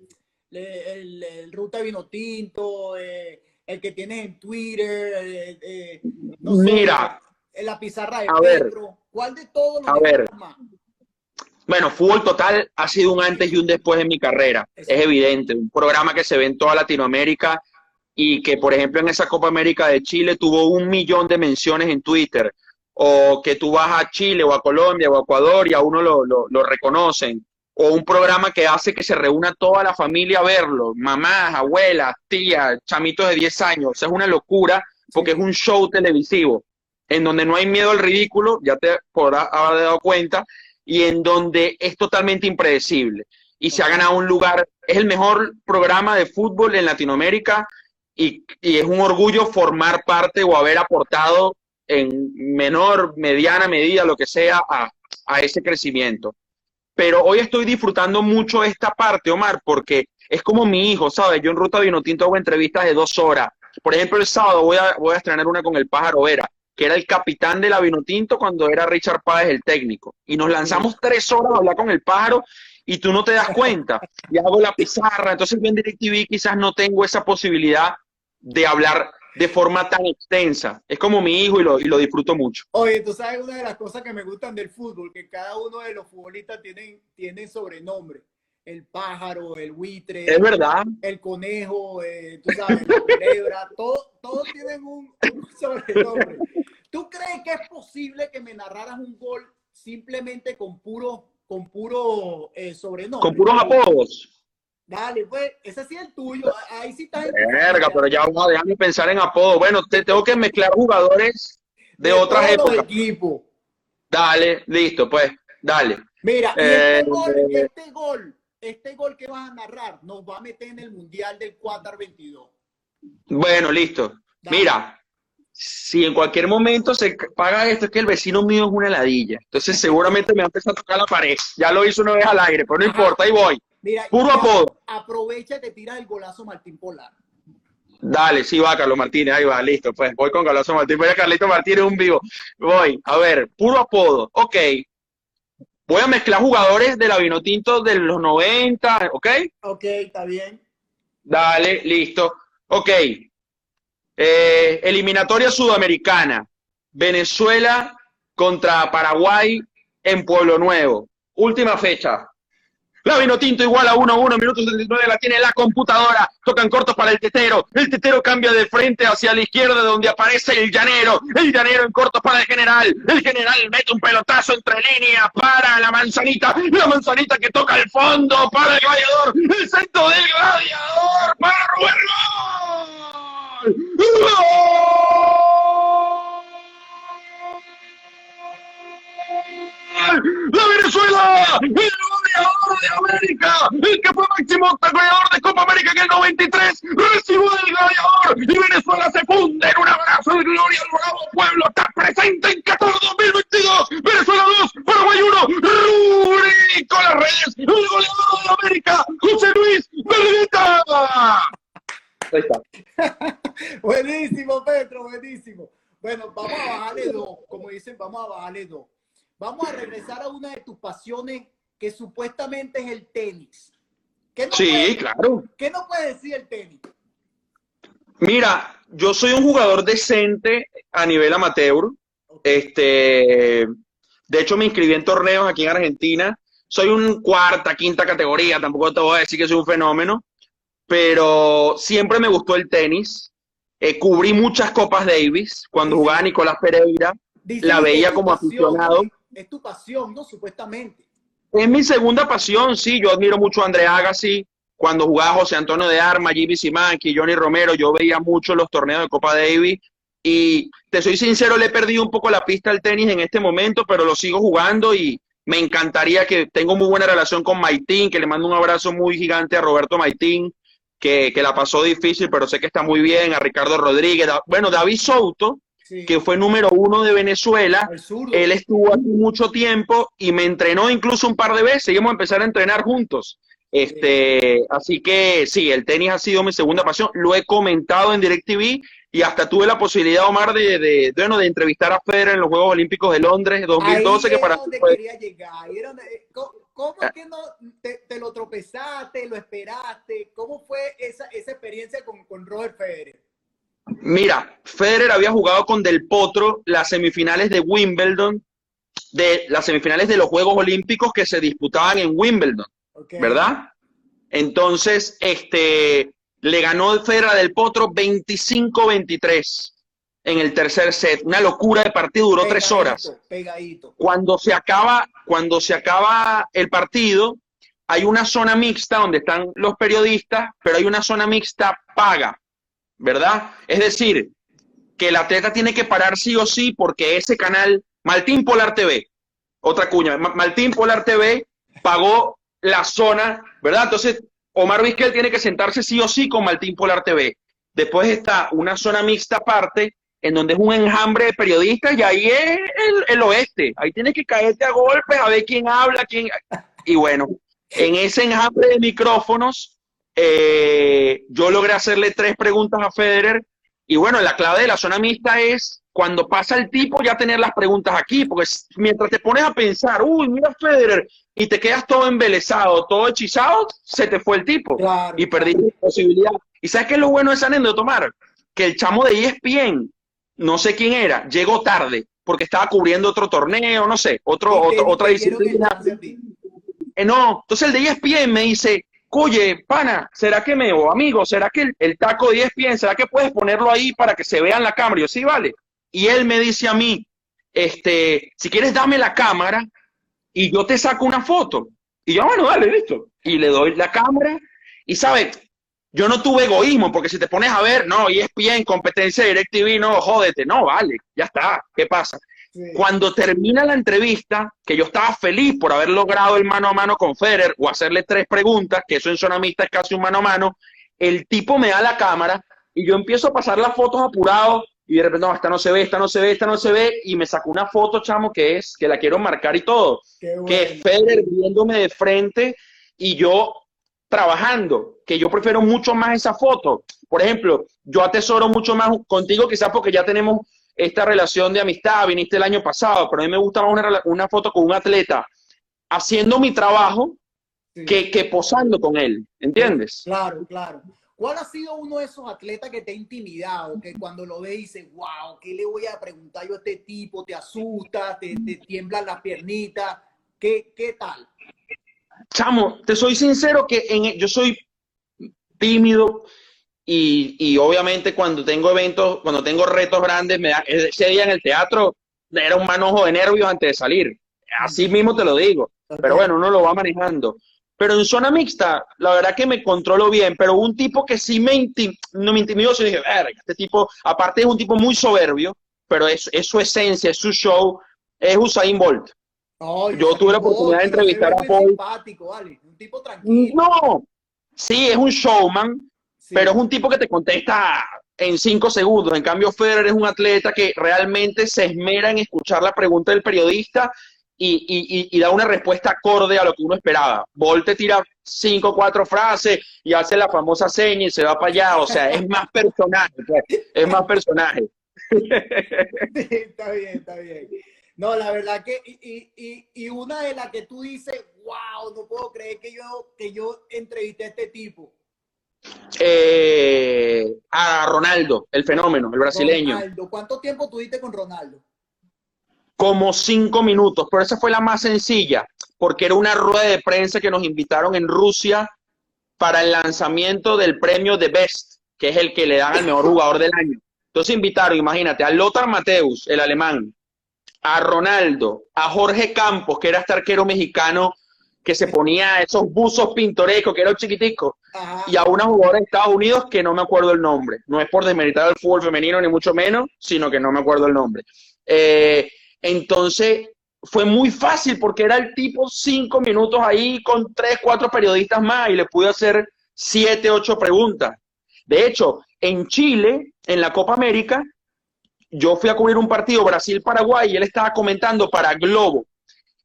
le- el, el Ruta Vino Tinto, eh, el que tienes en Twitter, eh, eh, no sé, Mira. En la pizarra de A ver. Petro, ¿cuál de todos los A ver. más? bueno, Fútbol Total ha sido un antes y un después en mi carrera. Es evidente, un programa que se ve en toda Latinoamérica y que, por ejemplo, en esa Copa América de Chile tuvo un millón de menciones en Twitter, o que tú vas a Chile o a Colombia o a Ecuador y a uno lo, lo, lo reconocen, o un programa que hace que se reúna toda la familia a verlo, mamás, abuelas, tías, chamitos de 10 años, o sea, es una locura porque es un show televisivo en donde no hay miedo al ridículo, ya te podrás haber dado cuenta, y en donde es totalmente impredecible. Y se ha ganado un lugar, es el mejor programa de fútbol en Latinoamérica y, y es un orgullo formar parte o haber aportado en menor, mediana medida, lo que sea, a, a ese crecimiento. Pero hoy estoy disfrutando mucho esta parte, Omar, porque es como mi hijo, ¿sabes? Yo en Ruta Vinotinto hago entrevistas de dos horas. Por ejemplo, el sábado voy a, voy a estrenar una con el Pájaro Vera, que era el capitán de la Vinotinto cuando era Richard Páez el técnico. Y nos lanzamos tres horas a hablar con el Pájaro y tú no te das cuenta. Y hago la pizarra. Entonces yo en DirecTV quizás no tengo esa posibilidad de hablar de forma tan extensa. Es como mi hijo y lo, y lo disfruto mucho. Oye, tú sabes una de las cosas que me gustan del fútbol, que cada uno de los futbolistas tienen, tienen sobrenombre. El pájaro, el buitre, Es verdad. el conejo, eh, tú sabes, la culebra, todo- todos tienen un, un sobrenombre. ¿Tú crees que es posible que me narraras un gol simplemente con puro, con puro eh, sobrenombre? Con puros apodos. Dale, pues, ese sí es el tuyo. Ahí sí tu Verga, pero ya vamos a dejarme pensar en apodos. Bueno, te tengo que mezclar jugadores de, otras épocas. equipos. Dale, listo, pues, dale. Mira, y Eh, este gol, eh, este gol, este gol que vas a narrar nos va a meter en el Mundial del Qatar 22. Bueno, listo. Dale. Mira, si en cualquier momento se paga esto, es que el vecino mío es una ladilla. Entonces seguramente me va a empezar a tocar la pared. Ya lo hizo una vez al aire, pero no Ajá. importa, ahí voy. Mira, Puro apodo. Aprovecha y te tiras el golazo Martín Polar. Dale, sí va, Carlos Martínez, ahí va, listo, pues voy con Carlos Martínez. Voy a Carlito Martínez, un vivo. Voy, a ver, puro apodo, ok. Voy a mezclar jugadores de la Vinotinto de los 90, ok. Ok, está bien. Dale, listo. Ok. Eh, eliminatoria sudamericana. Venezuela contra Paraguay en Pueblo Nuevo. Última fecha. La vino tinto igual a 1 1, minutos 79, la tiene la computadora. Tocan cortos para el tetero. El tetero cambia de frente hacia la izquierda, donde aparece el llanero. El llanero en cortos para el general. El general mete un pelotazo entre líneas para la manzanita. La manzanita que toca el fondo para el gladiador. El centro del gladiador para Rubén Gol. ¡La Venezuela! ¡El goleador de América! ¡El que fue máximo goleador de Copa América en el 93! ¡Recibo del gladiador! ¡Y Venezuela se funde en un abrazo de gloria al bravo pueblo! ¡Está presente en Qatar 2022! ¡Venezuela 2! ¡Paraguay 1! ¡Rubri con las redes! ¡El goleador de América! ¡José Luis Bergueta! Ahí está. buenísimo, Petro, buenísimo. Bueno, vamos a bajarle dos, como dicen, vamos a bajarle dos. Vamos a regresar a una de tus pasiones que supuestamente es el tenis. ¿Qué no Sí, puede- claro. ¿Qué no puede decir el tenis? Mira, yo soy un jugador decente a nivel amateur. Este, de hecho, me inscribí en torneos aquí en Argentina. Soy un cuarta, quinta categoría, tampoco te voy a decir que soy un fenómeno, pero siempre me gustó el tenis. Eh, cubrí muchas Copas Davis cuando jugaba Nicolás Pereira. Dicen La veía como pasión, aficionado. Es tu pasión, ¿no? Supuestamente. Es mi segunda pasión, sí. Yo admiro mucho a André Agassi. Cuando jugaba José Antonio de Arma, Jimmy Simanski, Johnny Romero, yo veía mucho los torneos de Copa Davis. Y te soy sincero, le he perdido un poco la pista al tenis en este momento, pero lo sigo jugando y me encantaría que tengo muy buena relación con Maitín, que le mando un abrazo muy gigante a Roberto Maitín, que, que la pasó difícil, pero sé que está muy bien, a Ricardo Rodríguez, bueno, David Souto, Sí. que fue número uno de Venezuela, él estuvo aquí mucho tiempo y me entrenó incluso un par de veces. Íbamos a empezar a entrenar juntos. Este, así que sí, el tenis ha sido mi segunda pasión. Lo he comentado en DirecTV y hasta tuve la posibilidad, Omar, de, de, bueno, de entrevistar a Federer en los Juegos Olímpicos de Londres 2012, Ahí que para donde fue- quería llegar. Ahí era donde- eh, ¿Cómo, es que no te, te lo tropezaste, lo esperaste? ¿Cómo fue esa, esa experiencia con, con Roger Federer? Mira, Federer había jugado con Del Potro las semifinales de Wimbledon, de las semifinales de los Juegos Olímpicos que se disputaban en Wimbledon. ¿verdad? Entonces, este, le ganó Federer a Del Potro 25-23 en el tercer set. Una locura de partido, duró tres horas. Pegadito. Cuando se acaba, cuando se acaba el partido, hay una zona mixta donde están los periodistas, pero hay una zona mixta paga, ¿verdad? Es decir, que el atleta tiene que parar sí o sí porque ese canal, Maltín Polar TV, otra cuña, Ma- Maltín Polar TV pagó la zona, ¿verdad? Entonces, Omar Vizquel tiene que sentarse sí o sí con Maltín Polar TV. Después está una zona mixta aparte, en donde es un enjambre de periodistas, y ahí es el, el oeste. Ahí tienes que caerte a golpes, a ver quién habla, quién. Y bueno, en ese enjambre de micrófonos, eh, yo logré hacerle tres preguntas a Federer. Y bueno, la clave de la zona mixta es cuando pasa el tipo ya tener las preguntas aquí, porque mientras te pones a pensar, uy, mira Federer, y te quedas todo embelesado, todo hechizado, se te fue el tipo Claro. y perdí la posibilidad. ¿Y sabes qué es lo bueno de esa anécdota, Omar? Que el chamo de ESPN, no sé quién era, llegó tarde porque estaba cubriendo otro torneo, no sé, otro, otra disciplina. Eh, no, entonces el de ESPN me dice, oye, pana, ¿será que me, o amigo, ¿será que el, taco de E ESPN, ¿será que puedes ponerlo ahí para que se vea en la cámara? Y yo, sí, vale. Y él me dice a mí, este, si quieres dame la cámara y yo te saco una foto. Y yo, bueno, dale, listo. Y le doy la cámara y, ¿sabes? Yo no tuve egoísmo, porque si te pones a ver, no, E ESPN, competencia de no, jódete, no, vale, ya está, ¿qué pasa? Sí. Cuando termina la entrevista, que yo estaba feliz por haber logrado el mano a mano con Federer o hacerle tres preguntas, que eso en zona mixta es casi un mano a mano, el tipo me da la cámara y yo empiezo a pasar las fotos apurado y de repente, no, esta no se ve, esta no se ve, esta no se ve, y me sacó una foto, chamo, que es, que la quiero marcar y todo, bueno. que es Federer viéndome de frente y yo trabajando, que yo prefiero mucho más esa foto. Por ejemplo, yo atesoro mucho más contigo, quizás porque ya tenemos esta relación de amistad, viniste el año pasado, pero a mí me gusta más una, una foto con un atleta haciendo mi trabajo Sí. que, que posando con él, ¿entiendes? Claro, claro. ¿Cuál ha sido uno de esos atletas que te ha intimidado? Que cuando lo ves dices, wow, ¿qué le voy a preguntar yo a este tipo? ¿Te asusta? ¿Te, te tiemblan las piernitas? ¿Qué, qué tal? chamo, te soy sincero que en, yo soy tímido y, y obviamente cuando tengo eventos, cuando tengo retos grandes, me da, ese día en el teatro era un manojo de nervios antes de salir. Así mismo te lo digo. Pero bueno, uno lo va manejando. Pero en zona mixta, la verdad que me controlo bien, pero un tipo que sí me, intim no me intimidó, sí dije, verga, este tipo, aparte es un tipo muy soberbio, pero es, es su esencia, es su show, es Usain Bolt. No, Yo tuve la oportunidad de entrevistar a Paul. Vale. Un tipo tranquilo. No, sí, es un showman, Sí. pero es un tipo que te contesta en cinco segundos. En cambio, Federer es un atleta que realmente se esmera en escuchar la pregunta del periodista y, y- y- y da una respuesta acorde a lo que uno esperaba. Bolt te tira cinco o cuatro frases y hace la famosa seña y se va para allá. O sea, es más personaje, pues, es más personaje. está bien, está bien. No, la verdad que, y, y, y, y una de las que tú dices, wow, no puedo creer que yo, que yo entrevisté a este tipo. Eh, a Ronaldo, el fenómeno, el brasileño. Ronaldo. ¿Cuánto tiempo tuviste con Ronaldo? como cinco minutos, pero esa fue la más sencilla, porque era una rueda de prensa que nos invitaron en Rusia para el lanzamiento del premio de Best, que es el que le dan al mejor jugador del año. Entonces invitaron, imagínate, a Lothar Mateus, el alemán, a Ronaldo, a Jorge Campos, que era este arquero mexicano que se ponía esos buzos pintorescos, que era un chiquitico, Ajá. y a una jugadora de Estados Unidos que no me acuerdo el nombre. No es por desmeritar el fútbol femenino, ni mucho menos, sino que no me acuerdo el nombre. Eh, entonces, fue muy fácil porque era el tipo cinco minutos ahí con tres, cuatro periodistas más y le pude hacer siete, ocho preguntas. De hecho, en Chile, en la Copa América, yo fui a cubrir un partido Brasil-Paraguay y él estaba comentando para Globo.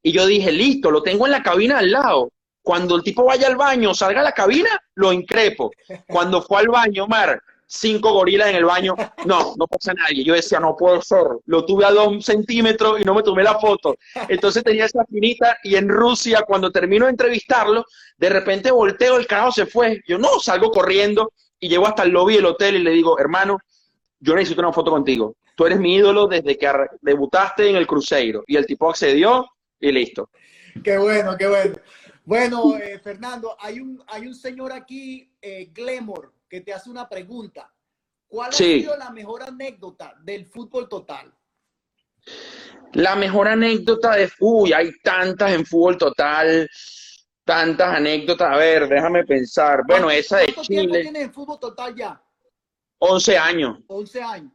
Y yo dije, listo, lo tengo en la cabina al lado. Cuando el tipo vaya al baño, salga a la cabina, lo increpo. Cuando fue al baño, Mar, cinco gorilas en el baño, no, no pasa nadie. Yo decía, no puedo ser. Lo tuve a dos centímetros y no me tomé la foto. Entonces tenía esa finita y en Rusia, cuando termino de entrevistarlo, de repente volteo, el carajo se fue. Yo no, salgo corriendo y llego hasta el lobby del hotel y le digo, hermano, yo necesito una foto contigo. Tú eres mi ídolo desde que debutaste en el Cruzeiro. Y el tipo accedió y listo. Qué bueno, qué bueno. Bueno, eh, Fernando, hay un, hay un señor aquí, eh, Glemor, que te hace una pregunta. ¿Cuál Sí. ha sido la mejor anécdota del fútbol total? La mejor anécdota de, uy, hay tantas en fútbol total, tantas anécdotas. A ver, déjame pensar. Bueno, esa de ¿Cuánto tiempo Chile, tienes en fútbol total ya? 11 años, 11 años.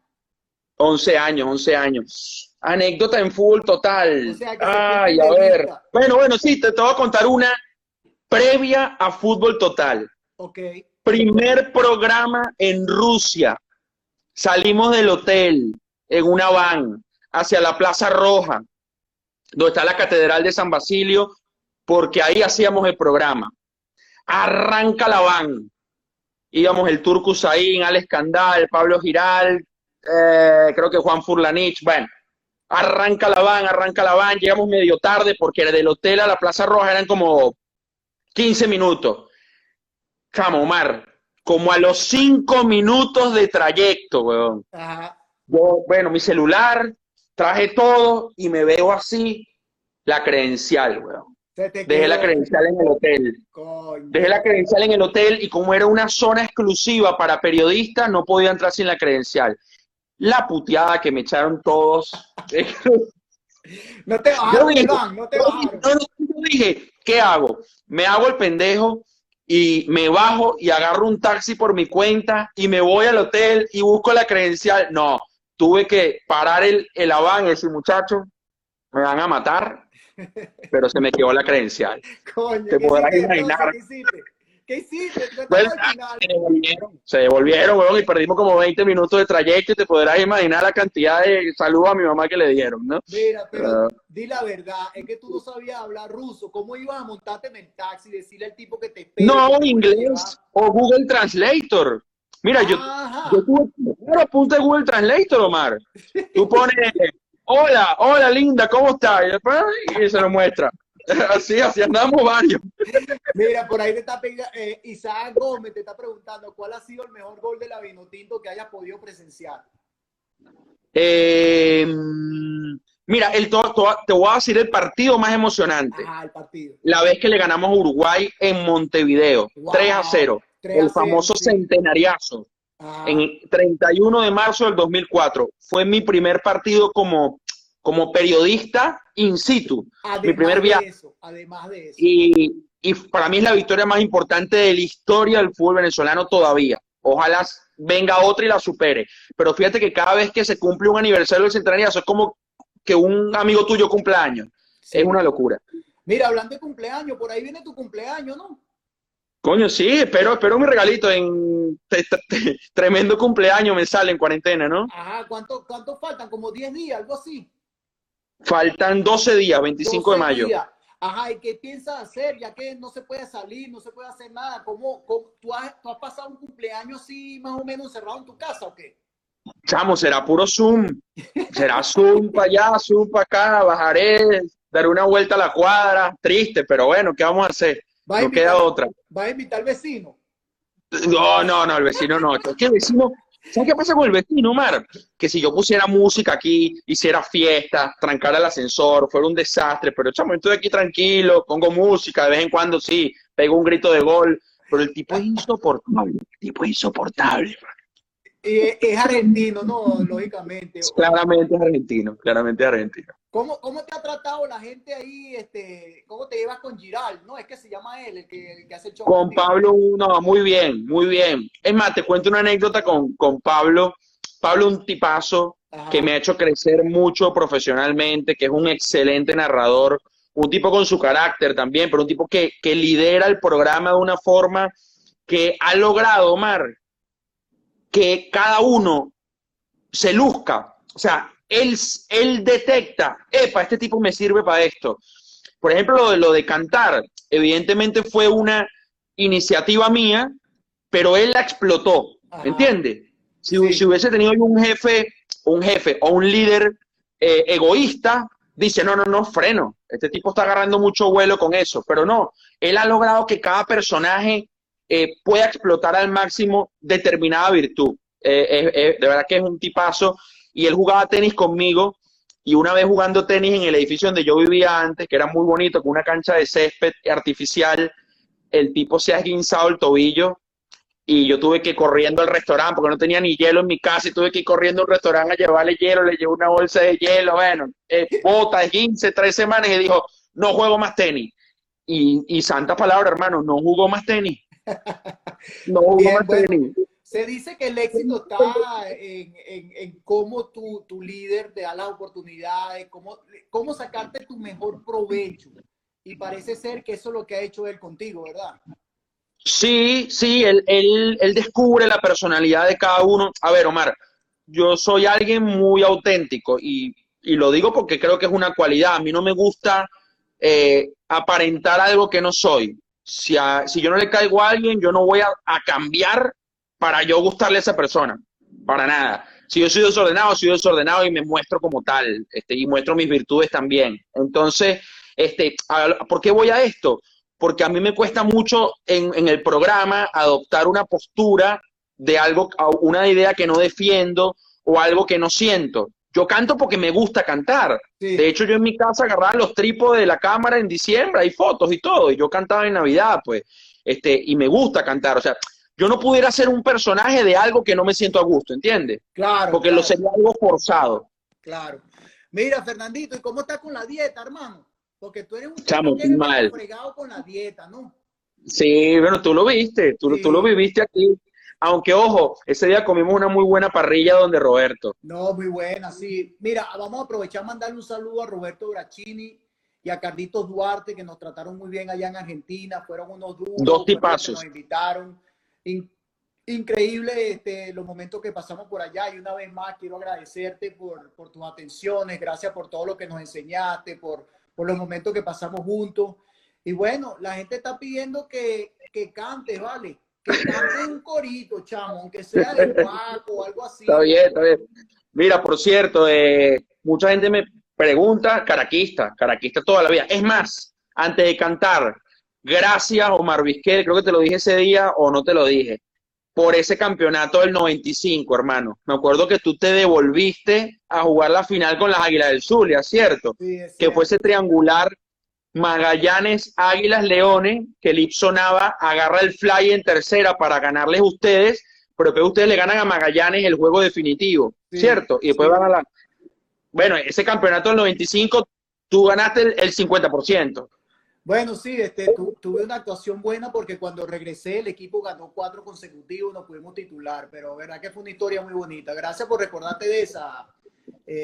11 años, 11 años. Anécdota en fútbol total. O sea, Ay, a ver. Bueno, bueno, sí, te, te voy a contar una previa a fútbol total. Ok. Primer programa en Rusia. Salimos del hotel en una van hacia la Plaza Roja, donde está la Catedral de San Basilio, porque ahí hacíamos el programa. Arranca la van. Íbamos el Turco Usain, Alex Candal, Pablo Giral, eh, creo que Juan Furlanich. Bueno, arranca la van, arranca la van. Llegamos medio tarde porque del hotel a la Plaza Roja eran como 15 minutos. Chamo, Omar, como a los cinco minutos de trayecto, weón. Ajá. Yo, bueno, mi celular, traje todo y me veo así la credencial, weón. Dejé la credencial en el hotel. Coño. Dejé la credencial en el hotel y como era una zona exclusiva para periodistas, no podía entrar sin la credencial. La puteada que me echaron todos. No te bajaron dije, no te bajaron. yo dije, ¿qué hago? Me hago el pendejo y me bajo y agarro un taxi por mi cuenta y me voy al hotel y busco la credencial. No, tuve que parar el, el aván y decir, muchachos, me van a matar, pero se me quedó la credencial. Coño, te ¿qué podrás imaginar. ¿Qué hiciste? Se devolvieron, se devolvieron, weón, y perdimos como 20 minutos de trayecto y te podrás imaginar la cantidad de saludos a mi mamá que le dieron, ¿no? Mira, pero Ah. di la verdad, es que tú no sabías hablar ruso. ¿Cómo ibas a montarte en el taxi y decirle al tipo que te espera? No, te inglés o Google Translator. Mira, yo, Ajá. yo tuve primero apunte Google Translator, Omar. Tú pones, hola, hola linda, ¿cómo estás? Y, después, y se lo muestra. Así, así andamos varios. Mira, por ahí te está eh, Isaac Gómez te está preguntando cuál ha sido el mejor gol de la Vinotinto que hayas podido presenciar. Eh, Mira, el, to- to- te voy a decir el partido más emocionante. Ajá, el partido. La vez que le ganamos a Uruguay en Montevideo, Wow, 3 a 0. 3 a el 0, famoso sí. centenariazo. Ajá. En 31 de marzo del 2004. Fue mi primer partido como, como periodista in situ. Además mi primer de viaje. eso, además de eso. Y, y para mí es la victoria más importante de la historia del fútbol venezolano todavía. Ojalá venga otra y la supere. Pero fíjate que cada vez que se cumple un aniversario del centenariazo es como que un amigo tuyo cumple años. Sí. Es una locura. Mira, hablando de cumpleaños, por ahí viene tu cumpleaños, ¿no? Coño, sí, espero, espero mi regalito en tremendo cumpleaños me sale en cuarentena, ¿no? Ajá, ¿cuánto, cuánto faltan? Como 10 días, algo así. Faltan 12 días, 25 de 12 mayo. días. Ajá, ¿y qué piensas hacer? Ya que no se puede salir, no se puede hacer nada. ¿Cómo, cómo- tú, has, tú has pasado un cumpleaños así más o menos encerrado en tu casa o qué? Chamo, será puro Zoom. Será Zoom para allá, Zoom para acá, bajaré, daré una vuelta a la cuadra. Triste, pero bueno, ¿qué vamos a hacer? ¿Va a No invitar, queda otra. ¿Va a invitar al vecino? No, no, no, el vecino no. Es que el vecino, ¿sabes qué pasa con el vecino, Mar? Que si yo pusiera música aquí, hiciera fiesta, trancara el ascensor, fuera un desastre, pero chamo, estoy aquí tranquilo, pongo música, de vez en cuando sí, pego un grito de gol, pero el tipo es insoportable, el tipo es insoportable. Y es, es argentino, ¿no? Lógicamente. Claramente es argentino, claramente es argentino. ¿Cómo, ¿Cómo te ha tratado la gente ahí? Este, ¿Cómo te llevas con Giral? ¿No? Es que se llama él, el que, el que hace el show. Con. Pablo, no, muy bien, muy bien. Es más, te cuento una anécdota con, con Pablo. Pablo, un tipazo Ajá. que me ha hecho crecer mucho profesionalmente, que es un excelente narrador, un tipo con su carácter también, pero un tipo que, que lidera el programa de una forma que ha logrado, Omar, que cada uno se luzca. O sea, él, él detecta, epa, este tipo me sirve para esto. Por ejemplo, lo de, lo de cantar, evidentemente fue una iniciativa mía, pero él la explotó. ¿me entiendes? Si, Sí. si hubiese tenido un jefe, un jefe o un líder eh, egoísta, dice, no, no, no, freno, este tipo está agarrando mucho vuelo con eso, pero no, él ha logrado que cada personaje eh, pueda explotar al máximo determinada virtud. Eh, de verdad que es un tipazo, y él jugaba tenis conmigo, y una vez jugando tenis en el edificio donde yo vivía antes, que era muy bonito, con una cancha de césped artificial, el tipo se ha esguinzado el tobillo y yo tuve que ir corriendo al restaurante porque no tenía ni hielo en mi casa y tuve que ir corriendo al restaurante a llevarle hielo, le llevé una bolsa de hielo, bueno, eh, bota, 15, tres semanas y dijo, no juego más tenis. Y, y santa palabra, hermano, no jugó más tenis. No jugó Bien, más bueno. tenis. Se dice que el éxito está en, en, en cómo tu, tu líder te da las oportunidades, cómo, cómo sacarte tu mejor provecho. Y parece ser que eso es lo que ha hecho él contigo, ¿verdad? Sí, sí, él, él, él descubre la personalidad de cada uno. A ver, Omar, yo soy alguien muy auténtico y, y lo digo porque creo que es una cualidad. A mí no me gusta eh, aparentar algo que no soy. Si, a- si yo no le caigo a alguien, yo no voy a, cambiar para yo gustarle a esa persona. Para nada. Si yo soy desordenado, soy desordenado y me muestro como tal. Este, y muestro mis virtudes también. Entonces, este, ¿por qué voy a esto? porque a mí me cuesta mucho en, en el programa adoptar una postura de algo, una idea que no defiendo o algo que no siento. Yo canto porque me gusta cantar. Sí. De hecho, yo en mi casa agarraba los trípodes de la cámara en diciembre, hay fotos y todo, y yo cantaba en Navidad, pues, este, y me gusta cantar. O sea, yo no pudiera ser un personaje de algo que no me siento a gusto, ¿entiendes? Claro. Porque claro, lo sería algo forzado. Claro. Mira, Fernandito, ¿y cómo estás con la dieta, hermano? Porque tú eres un Chamo, que eres mal. fregado con la dieta, ¿no? Sí, bueno, tú lo viste, tú, Sí. tú lo viviste aquí. Aunque, ojo, ese día comimos una muy buena parrilla donde Roberto. No, muy buena, sí. Mira, vamos a aprovechar mandarle un saludo a Roberto Brachini y a Carlitos Duarte, que nos trataron muy bien allá en Argentina. Fueron unos duros. Dos tipazos. Nos invitaron. In- increíble este, los momentos que pasamos por allá. Y una vez más quiero agradecerte por, por tus atenciones. Gracias por todo lo que nos enseñaste, por, por los momentos que pasamos juntos. Y bueno, la gente está pidiendo que, que cantes, ¿vale? Que cantes un corito, chamo, aunque sea de guaco o algo así. Está bien, está bien. Mira, por cierto, eh, mucha gente me pregunta, caraquista, caraquista toda la vida. Es más, antes de cantar, gracias Omar Vizquel, creo que te lo dije ese día o no te lo dije. por ese campeonato del 95, hermano. Me acuerdo que tú te devolviste a jugar la final con las Águilas del Zulia, ¿cierto? Sí, es Que fue ese triangular Magallanes, Águilas, Leones, que Lipso Nava agarra el fly en tercera para ganarles a ustedes, pero después ustedes le ganan a Magallanes el juego definitivo, Sí, ¿cierto? Y después sí. van a la... Bueno, ese campeonato del 95, tú ganaste el, el 50%. Bueno, sí, este, tu- tuve una actuación buena porque cuando regresé el equipo ganó cuatro consecutivos, nos pudimos titular, pero verdad que fue una historia muy bonita. Gracias por recordarte de esa,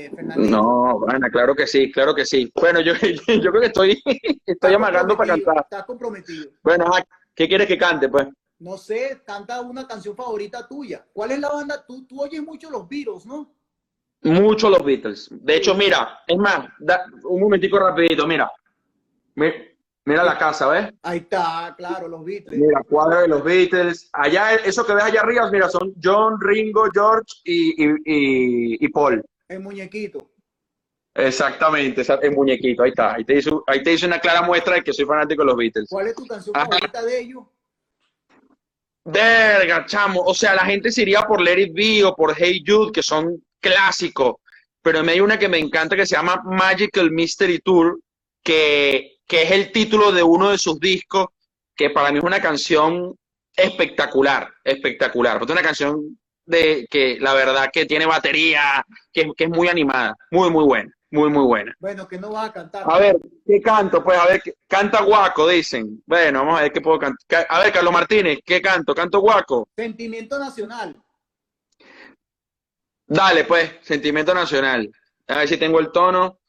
eh. No, Ana, claro que sí, claro que sí. Bueno, yo, yo creo que estoy, estoy amagando para cantar. Estás comprometido. Bueno, ajá, ¿qué quieres que cante, pues? No sé, canta una canción favorita tuya. ¿Cuál es la banda? Tú, tú oyes mucho los Beatles, ¿no? Mucho los Beatles. De hecho, mira, es más, da- un momentico rapidito, mira. Mi- Mira la casa, ¿ves? Ahí está, claro, los Beatles. Mira, cuadro de los Beatles. Allá, eso que ves allá arriba, mira, son John, Ringo, George y, y, y- y Paul. El muñequito. Exactamente, el muñequito, ahí está. Ahí te, hizo, ahí te hice una clara muestra de que soy fanático de los Beatles. ¿Cuál es tu canción Ajá. favorita de ellos? Verga, chamo. O sea, la gente se iría por Let It Be o por Hey Jude, que son clásicos. Pero me hay una que me encanta que se llama Magical Mystery Tour, que, que es el título de uno de sus discos, que para mí es una canción espectacular, espectacular. Porque es una canción de que la verdad que tiene batería, que, que es muy animada, muy, muy buena, muy, muy buena. Bueno, que no vas a cantar. A ver, ¿qué canto? Pues a ver, ¿qué- canta guaco, dicen. Bueno, vamos a ver qué puedo cantar. A ver, Carlos Martínez, ¿qué canto? ¿Canto guaco? Sentimiento Nacional. Dale, pues, sentimiento nacional. A ver si tengo el tono.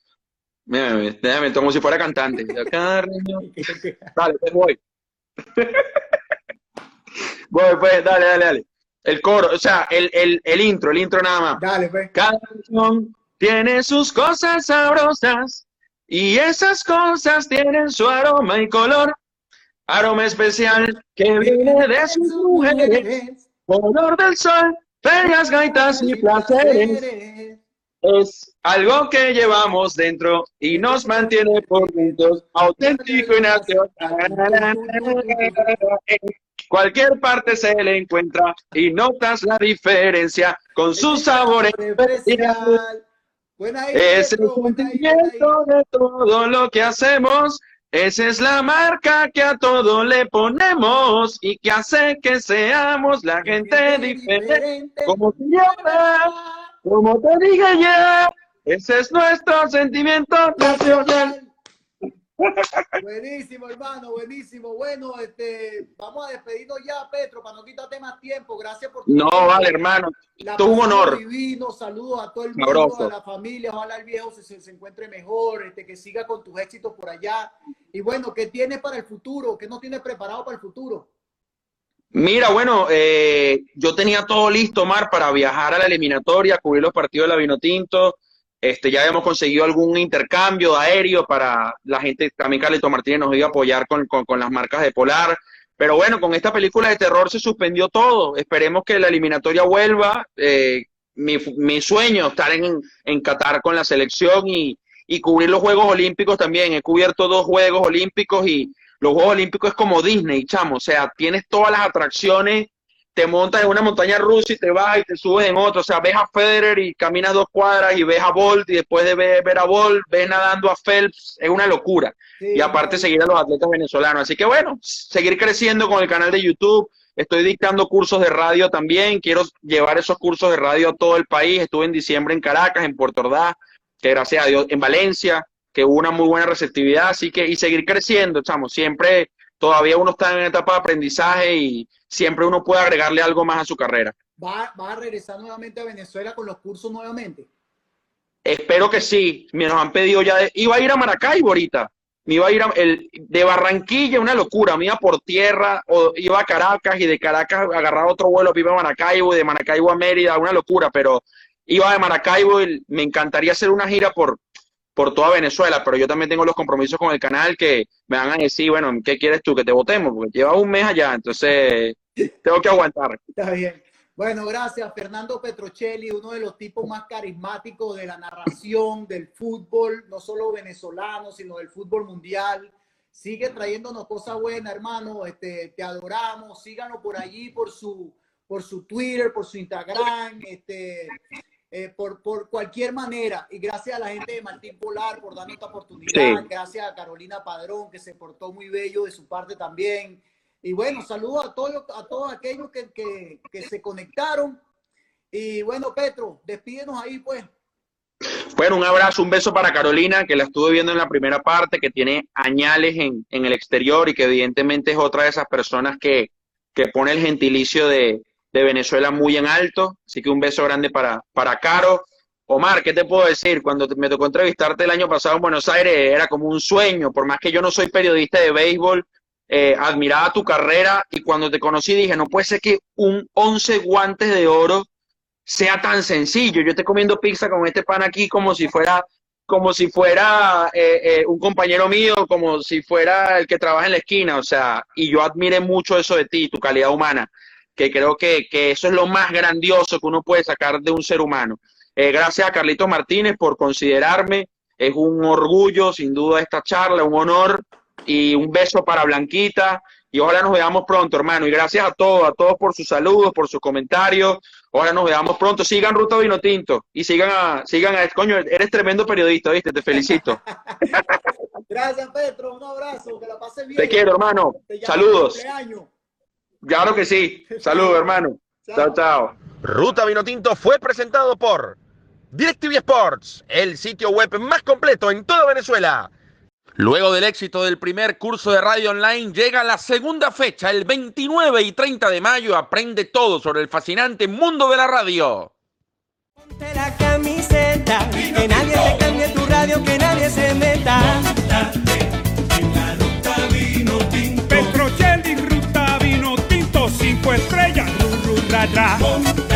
Mírame, déjame, como si fuera cantante. Dale, pues voy. Voy, pues, dale, dale, dale. El coro, o sea, el, el, el intro, el intro nada más. Dale, pues. Cada canción tiene sus cosas sabrosas y esas cosas tienen su aroma y color. Aroma especial que viene de sus mujeres, color del sol, ferias, gaitas y placeres. Es algo que llevamos dentro y nos mantiene por juntos, auténtico y nacional. Cualquier parte se le encuentra y notas la diferencia con sus sabores especiales. Buena ahí, Es el sentimiento de todo lo que hacemos. Esa es la marca que a todo le ponemos y que hace que seamos la gente diferente. Como llamas, como te dije ya, ese es nuestro sentimiento nacional. Buenísimo, hermano, buenísimo. Bueno, este, vamos a despedirnos ya, Petro, para no quitarte más tiempo. Gracias por tu No, tiempo. vale, hermano. Todo un honor. Divino, saludos a todo el mundo, Sabroso. a la familia. Ojalá el viejo se, se- se encuentre mejor, este, que siga con tus éxitos por allá. Y bueno, ¿qué tienes para el futuro? ¿Qué nos tienes preparado para el futuro? Mira, bueno, eh, yo tenía todo listo, Mar, para viajar a la eliminatoria, cubrir los partidos de la Vinotinto. Este, ya habíamos conseguido algún intercambio aéreo para la gente, también Carlito Martínez nos iba a apoyar con, con, las marcas de Polar. Pero bueno, con esta película de terror se suspendió todo. Esperemos que la eliminatoria vuelva. Eh, mi, mi sueño estar en, en Qatar con la selección y, y cubrir los Juegos Olímpicos también. He cubierto dos Juegos Olímpicos y los Juegos Olímpicos es como Disney, chamo. O sea, tienes todas las atracciones, te montas en una montaña rusa y te vas y te subes en otra. O sea, ves a Federer y caminas dos cuadras y ves a Bolt y después de ver, ver a Bolt, ves nadando a Phelps. Es una locura. Sí, Y aparte seguir a los atletas venezolanos. Así que bueno, seguir creciendo con el canal de YouTube. Estoy dictando cursos de radio también. Quiero llevar esos cursos de radio a todo el país. Estuve en diciembre en Caracas, en Puerto Ordaz, que gracias a Dios, en Valencia, que hubo una muy buena receptividad. Así que, y seguir creciendo, chamo. Siempre, todavía uno está en etapa de aprendizaje y siempre uno puede agregarle algo más a su carrera. ¿Va, va a regresar nuevamente a Venezuela con los cursos nuevamente? Espero que sí. Me nos han pedido ya. de- iba a ir a Maracaibo ahorita. Me iba a ir a- el, de Barranquilla, una locura. Me iba por tierra, o iba a Caracas y de Caracas agarrar otro vuelo, iba a Maracaibo y de Maracaibo a Mérida, una locura. Pero iba de Maracaibo y me encantaría hacer una gira por, por toda Venezuela. Pero yo también tengo los compromisos con el canal que me van a decir, bueno, ¿qué quieres tú? Que te votemos, porque lleva un mes allá. Entonces, tengo que aguantar. Está bien. Bueno, gracias. Fernando Petrocelli, uno de los tipos más carismáticos de la narración del fútbol, no solo venezolano, sino del fútbol mundial. Sigue trayéndonos cosas buenas, hermano. Este, te adoramos. Síganos por allí, por su, por su Twitter, por su Instagram, este, eh, por, por cualquier manera. Y gracias a la gente de Martín Polar por darnos esta oportunidad. Sí. Gracias a Carolina Padrón, que se portó muy bello de su parte también. Y bueno, saludos a todos, a todos aquellos que, que, que se conectaron. Y bueno, Petro, despídenos ahí, pues. Bueno, un abrazo, un beso para Carolina, que la estuve viendo en la primera parte, que tiene añales en, en el exterior y que evidentemente es otra de esas personas que, que pone el gentilicio de, de Venezuela muy en alto. Así que un beso grande para, para Caro. Omar, ¿qué te puedo decir? Cuando me tocó entrevistarte el año pasado en Buenos Aires, era como un sueño, por más que yo no soy periodista de béisbol, eh, admiraba tu carrera y cuando te conocí dije, no puede ser que un 11 guantes de oro sea tan sencillo. Yo estoy comiendo pizza con este pan aquí como si fuera, como si fuera eh, eh, un compañero mío, como si fuera el que trabaja en la esquina, o sea, y yo admiré mucho eso de ti, tu calidad humana, que creo que, que eso es lo más grandioso que uno puede sacar de un ser humano. Eh, gracias a Carlitos Martínez por considerarme, es un orgullo, sin duda, esta charla, un honor y un beso para Blanquita. Y ojalá nos veamos pronto, hermano. Y gracias a todos, a todos por sus saludos, por sus comentarios. Ojalá nos veamos pronto. Sigan Ruta Vino Tinto y sigan a, sigan a, coño, eres tremendo periodista, ¿viste? Te felicito. Gracias, Petro. Un abrazo. Que la pases bien. Te quiero, hermano. Te Saludos. Claro que sí. Saludos, hermano. Chao, chao. Ruta Vinotinto fue presentado por DirecTV Sports, el sitio web más completo en toda Venezuela. Luego del éxito del primer curso de radio online, llega la segunda fecha, el 29 y 30 de mayo. Aprende todo sobre el fascinante mundo de la radio. Ponte la camiseta, que nadie te cambie tu radio, que nadie se meta. Tinto.